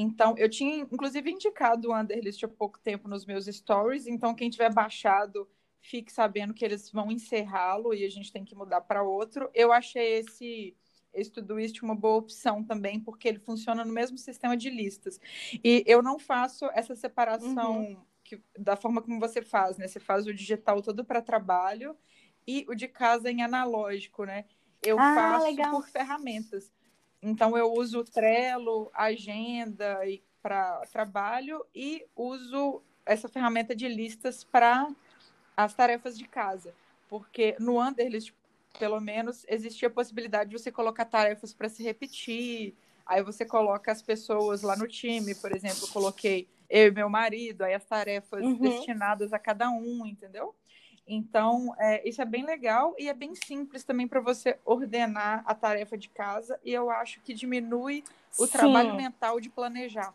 Então, eu tinha, inclusive, indicado o Underlist há pouco tempo nos meus stories. Então, quem tiver baixado, fique sabendo que eles vão encerrá-lo e a gente tem que mudar para outro. Eu achei esse, esse Todoist uma boa opção também, porque ele funciona no mesmo sistema de listas. E eu não faço essa separação uhum. que, da forma como você faz, né? Você faz o digital todo para trabalho e o de casa em analógico, né? Eu ah, faço legal. por ferramentas. Então, eu uso Trello, Agenda para trabalho e uso essa ferramenta de listas para as tarefas de casa. Porque no Underlist, pelo menos, existia a possibilidade de você colocar tarefas para se repetir. Aí você coloca as pessoas lá no time, por exemplo, eu coloquei eu e meu marido, aí as tarefas uhum. destinadas a cada um, entendeu? Então, é, isso é bem legal e é bem simples também para você ordenar a tarefa de casa. E eu acho que diminui o Sim. trabalho mental de planejar.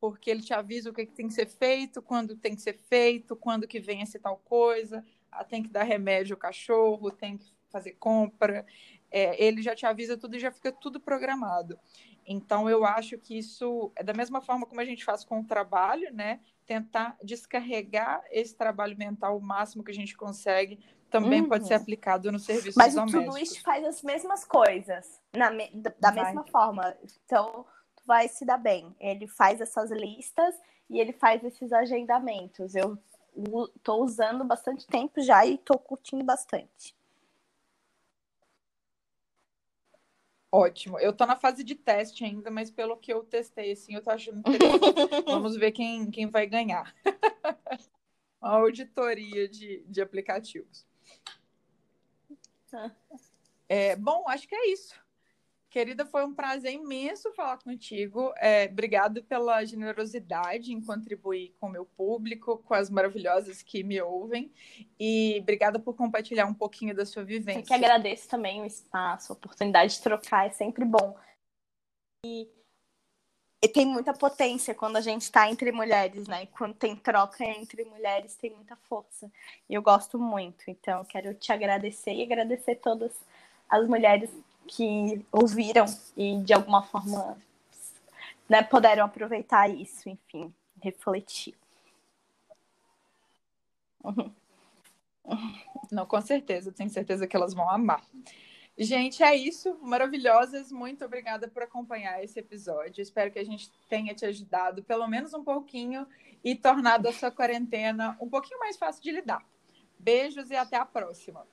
Porque ele te avisa o que, que, tem que ser feito, quando tem que ser feito, quando que vem esse tal coisa. Ah, tem que dar remédio ao cachorro, tem que fazer compra. É, ele já te avisa tudo e já fica tudo programado. Então, eu acho que isso é da mesma forma como a gente faz com o trabalho, né? tentar descarregar esse trabalho mental o máximo que a gente consegue, também uhum. pode ser aplicado no serviço Mas domésticos. Mas o Todoist faz as mesmas coisas, na me... da vai. mesma forma. Então, tu vai se dar bem. Ele faz essas listas e ele faz esses agendamentos. Eu estou usando bastante tempo já e estou curtindo bastante. Ótimo. Eu tô na fase de teste ainda, mas pelo que eu testei, assim, eu tô achando. Vamos ver quem, quem vai ganhar. A auditoria de, de aplicativos. É, bom, acho que é isso. Querida, foi um prazer imenso falar contigo. É, obrigado pela generosidade em contribuir com o meu público, com as maravilhosas que me ouvem. E obrigada por compartilhar um pouquinho da sua vivência. Eu que agradeço também o espaço, a oportunidade de trocar, é sempre bom. E, e tem muita potência quando a gente está entre mulheres, né? Quando tem troca entre mulheres, tem muita força. E eu gosto muito. Então, eu quero te agradecer e agradecer todas as mulheres que ouviram e de alguma forma né, puderam aproveitar isso, enfim, refletir. Não, com certeza, tenho certeza que elas vão amar. Gente, é isso. Maravilhosas. Muito obrigada por acompanhar esse episódio. Espero que a gente tenha te ajudado pelo menos um pouquinho e tornado a sua quarentena um pouquinho mais fácil de lidar. Beijos e até a próxima.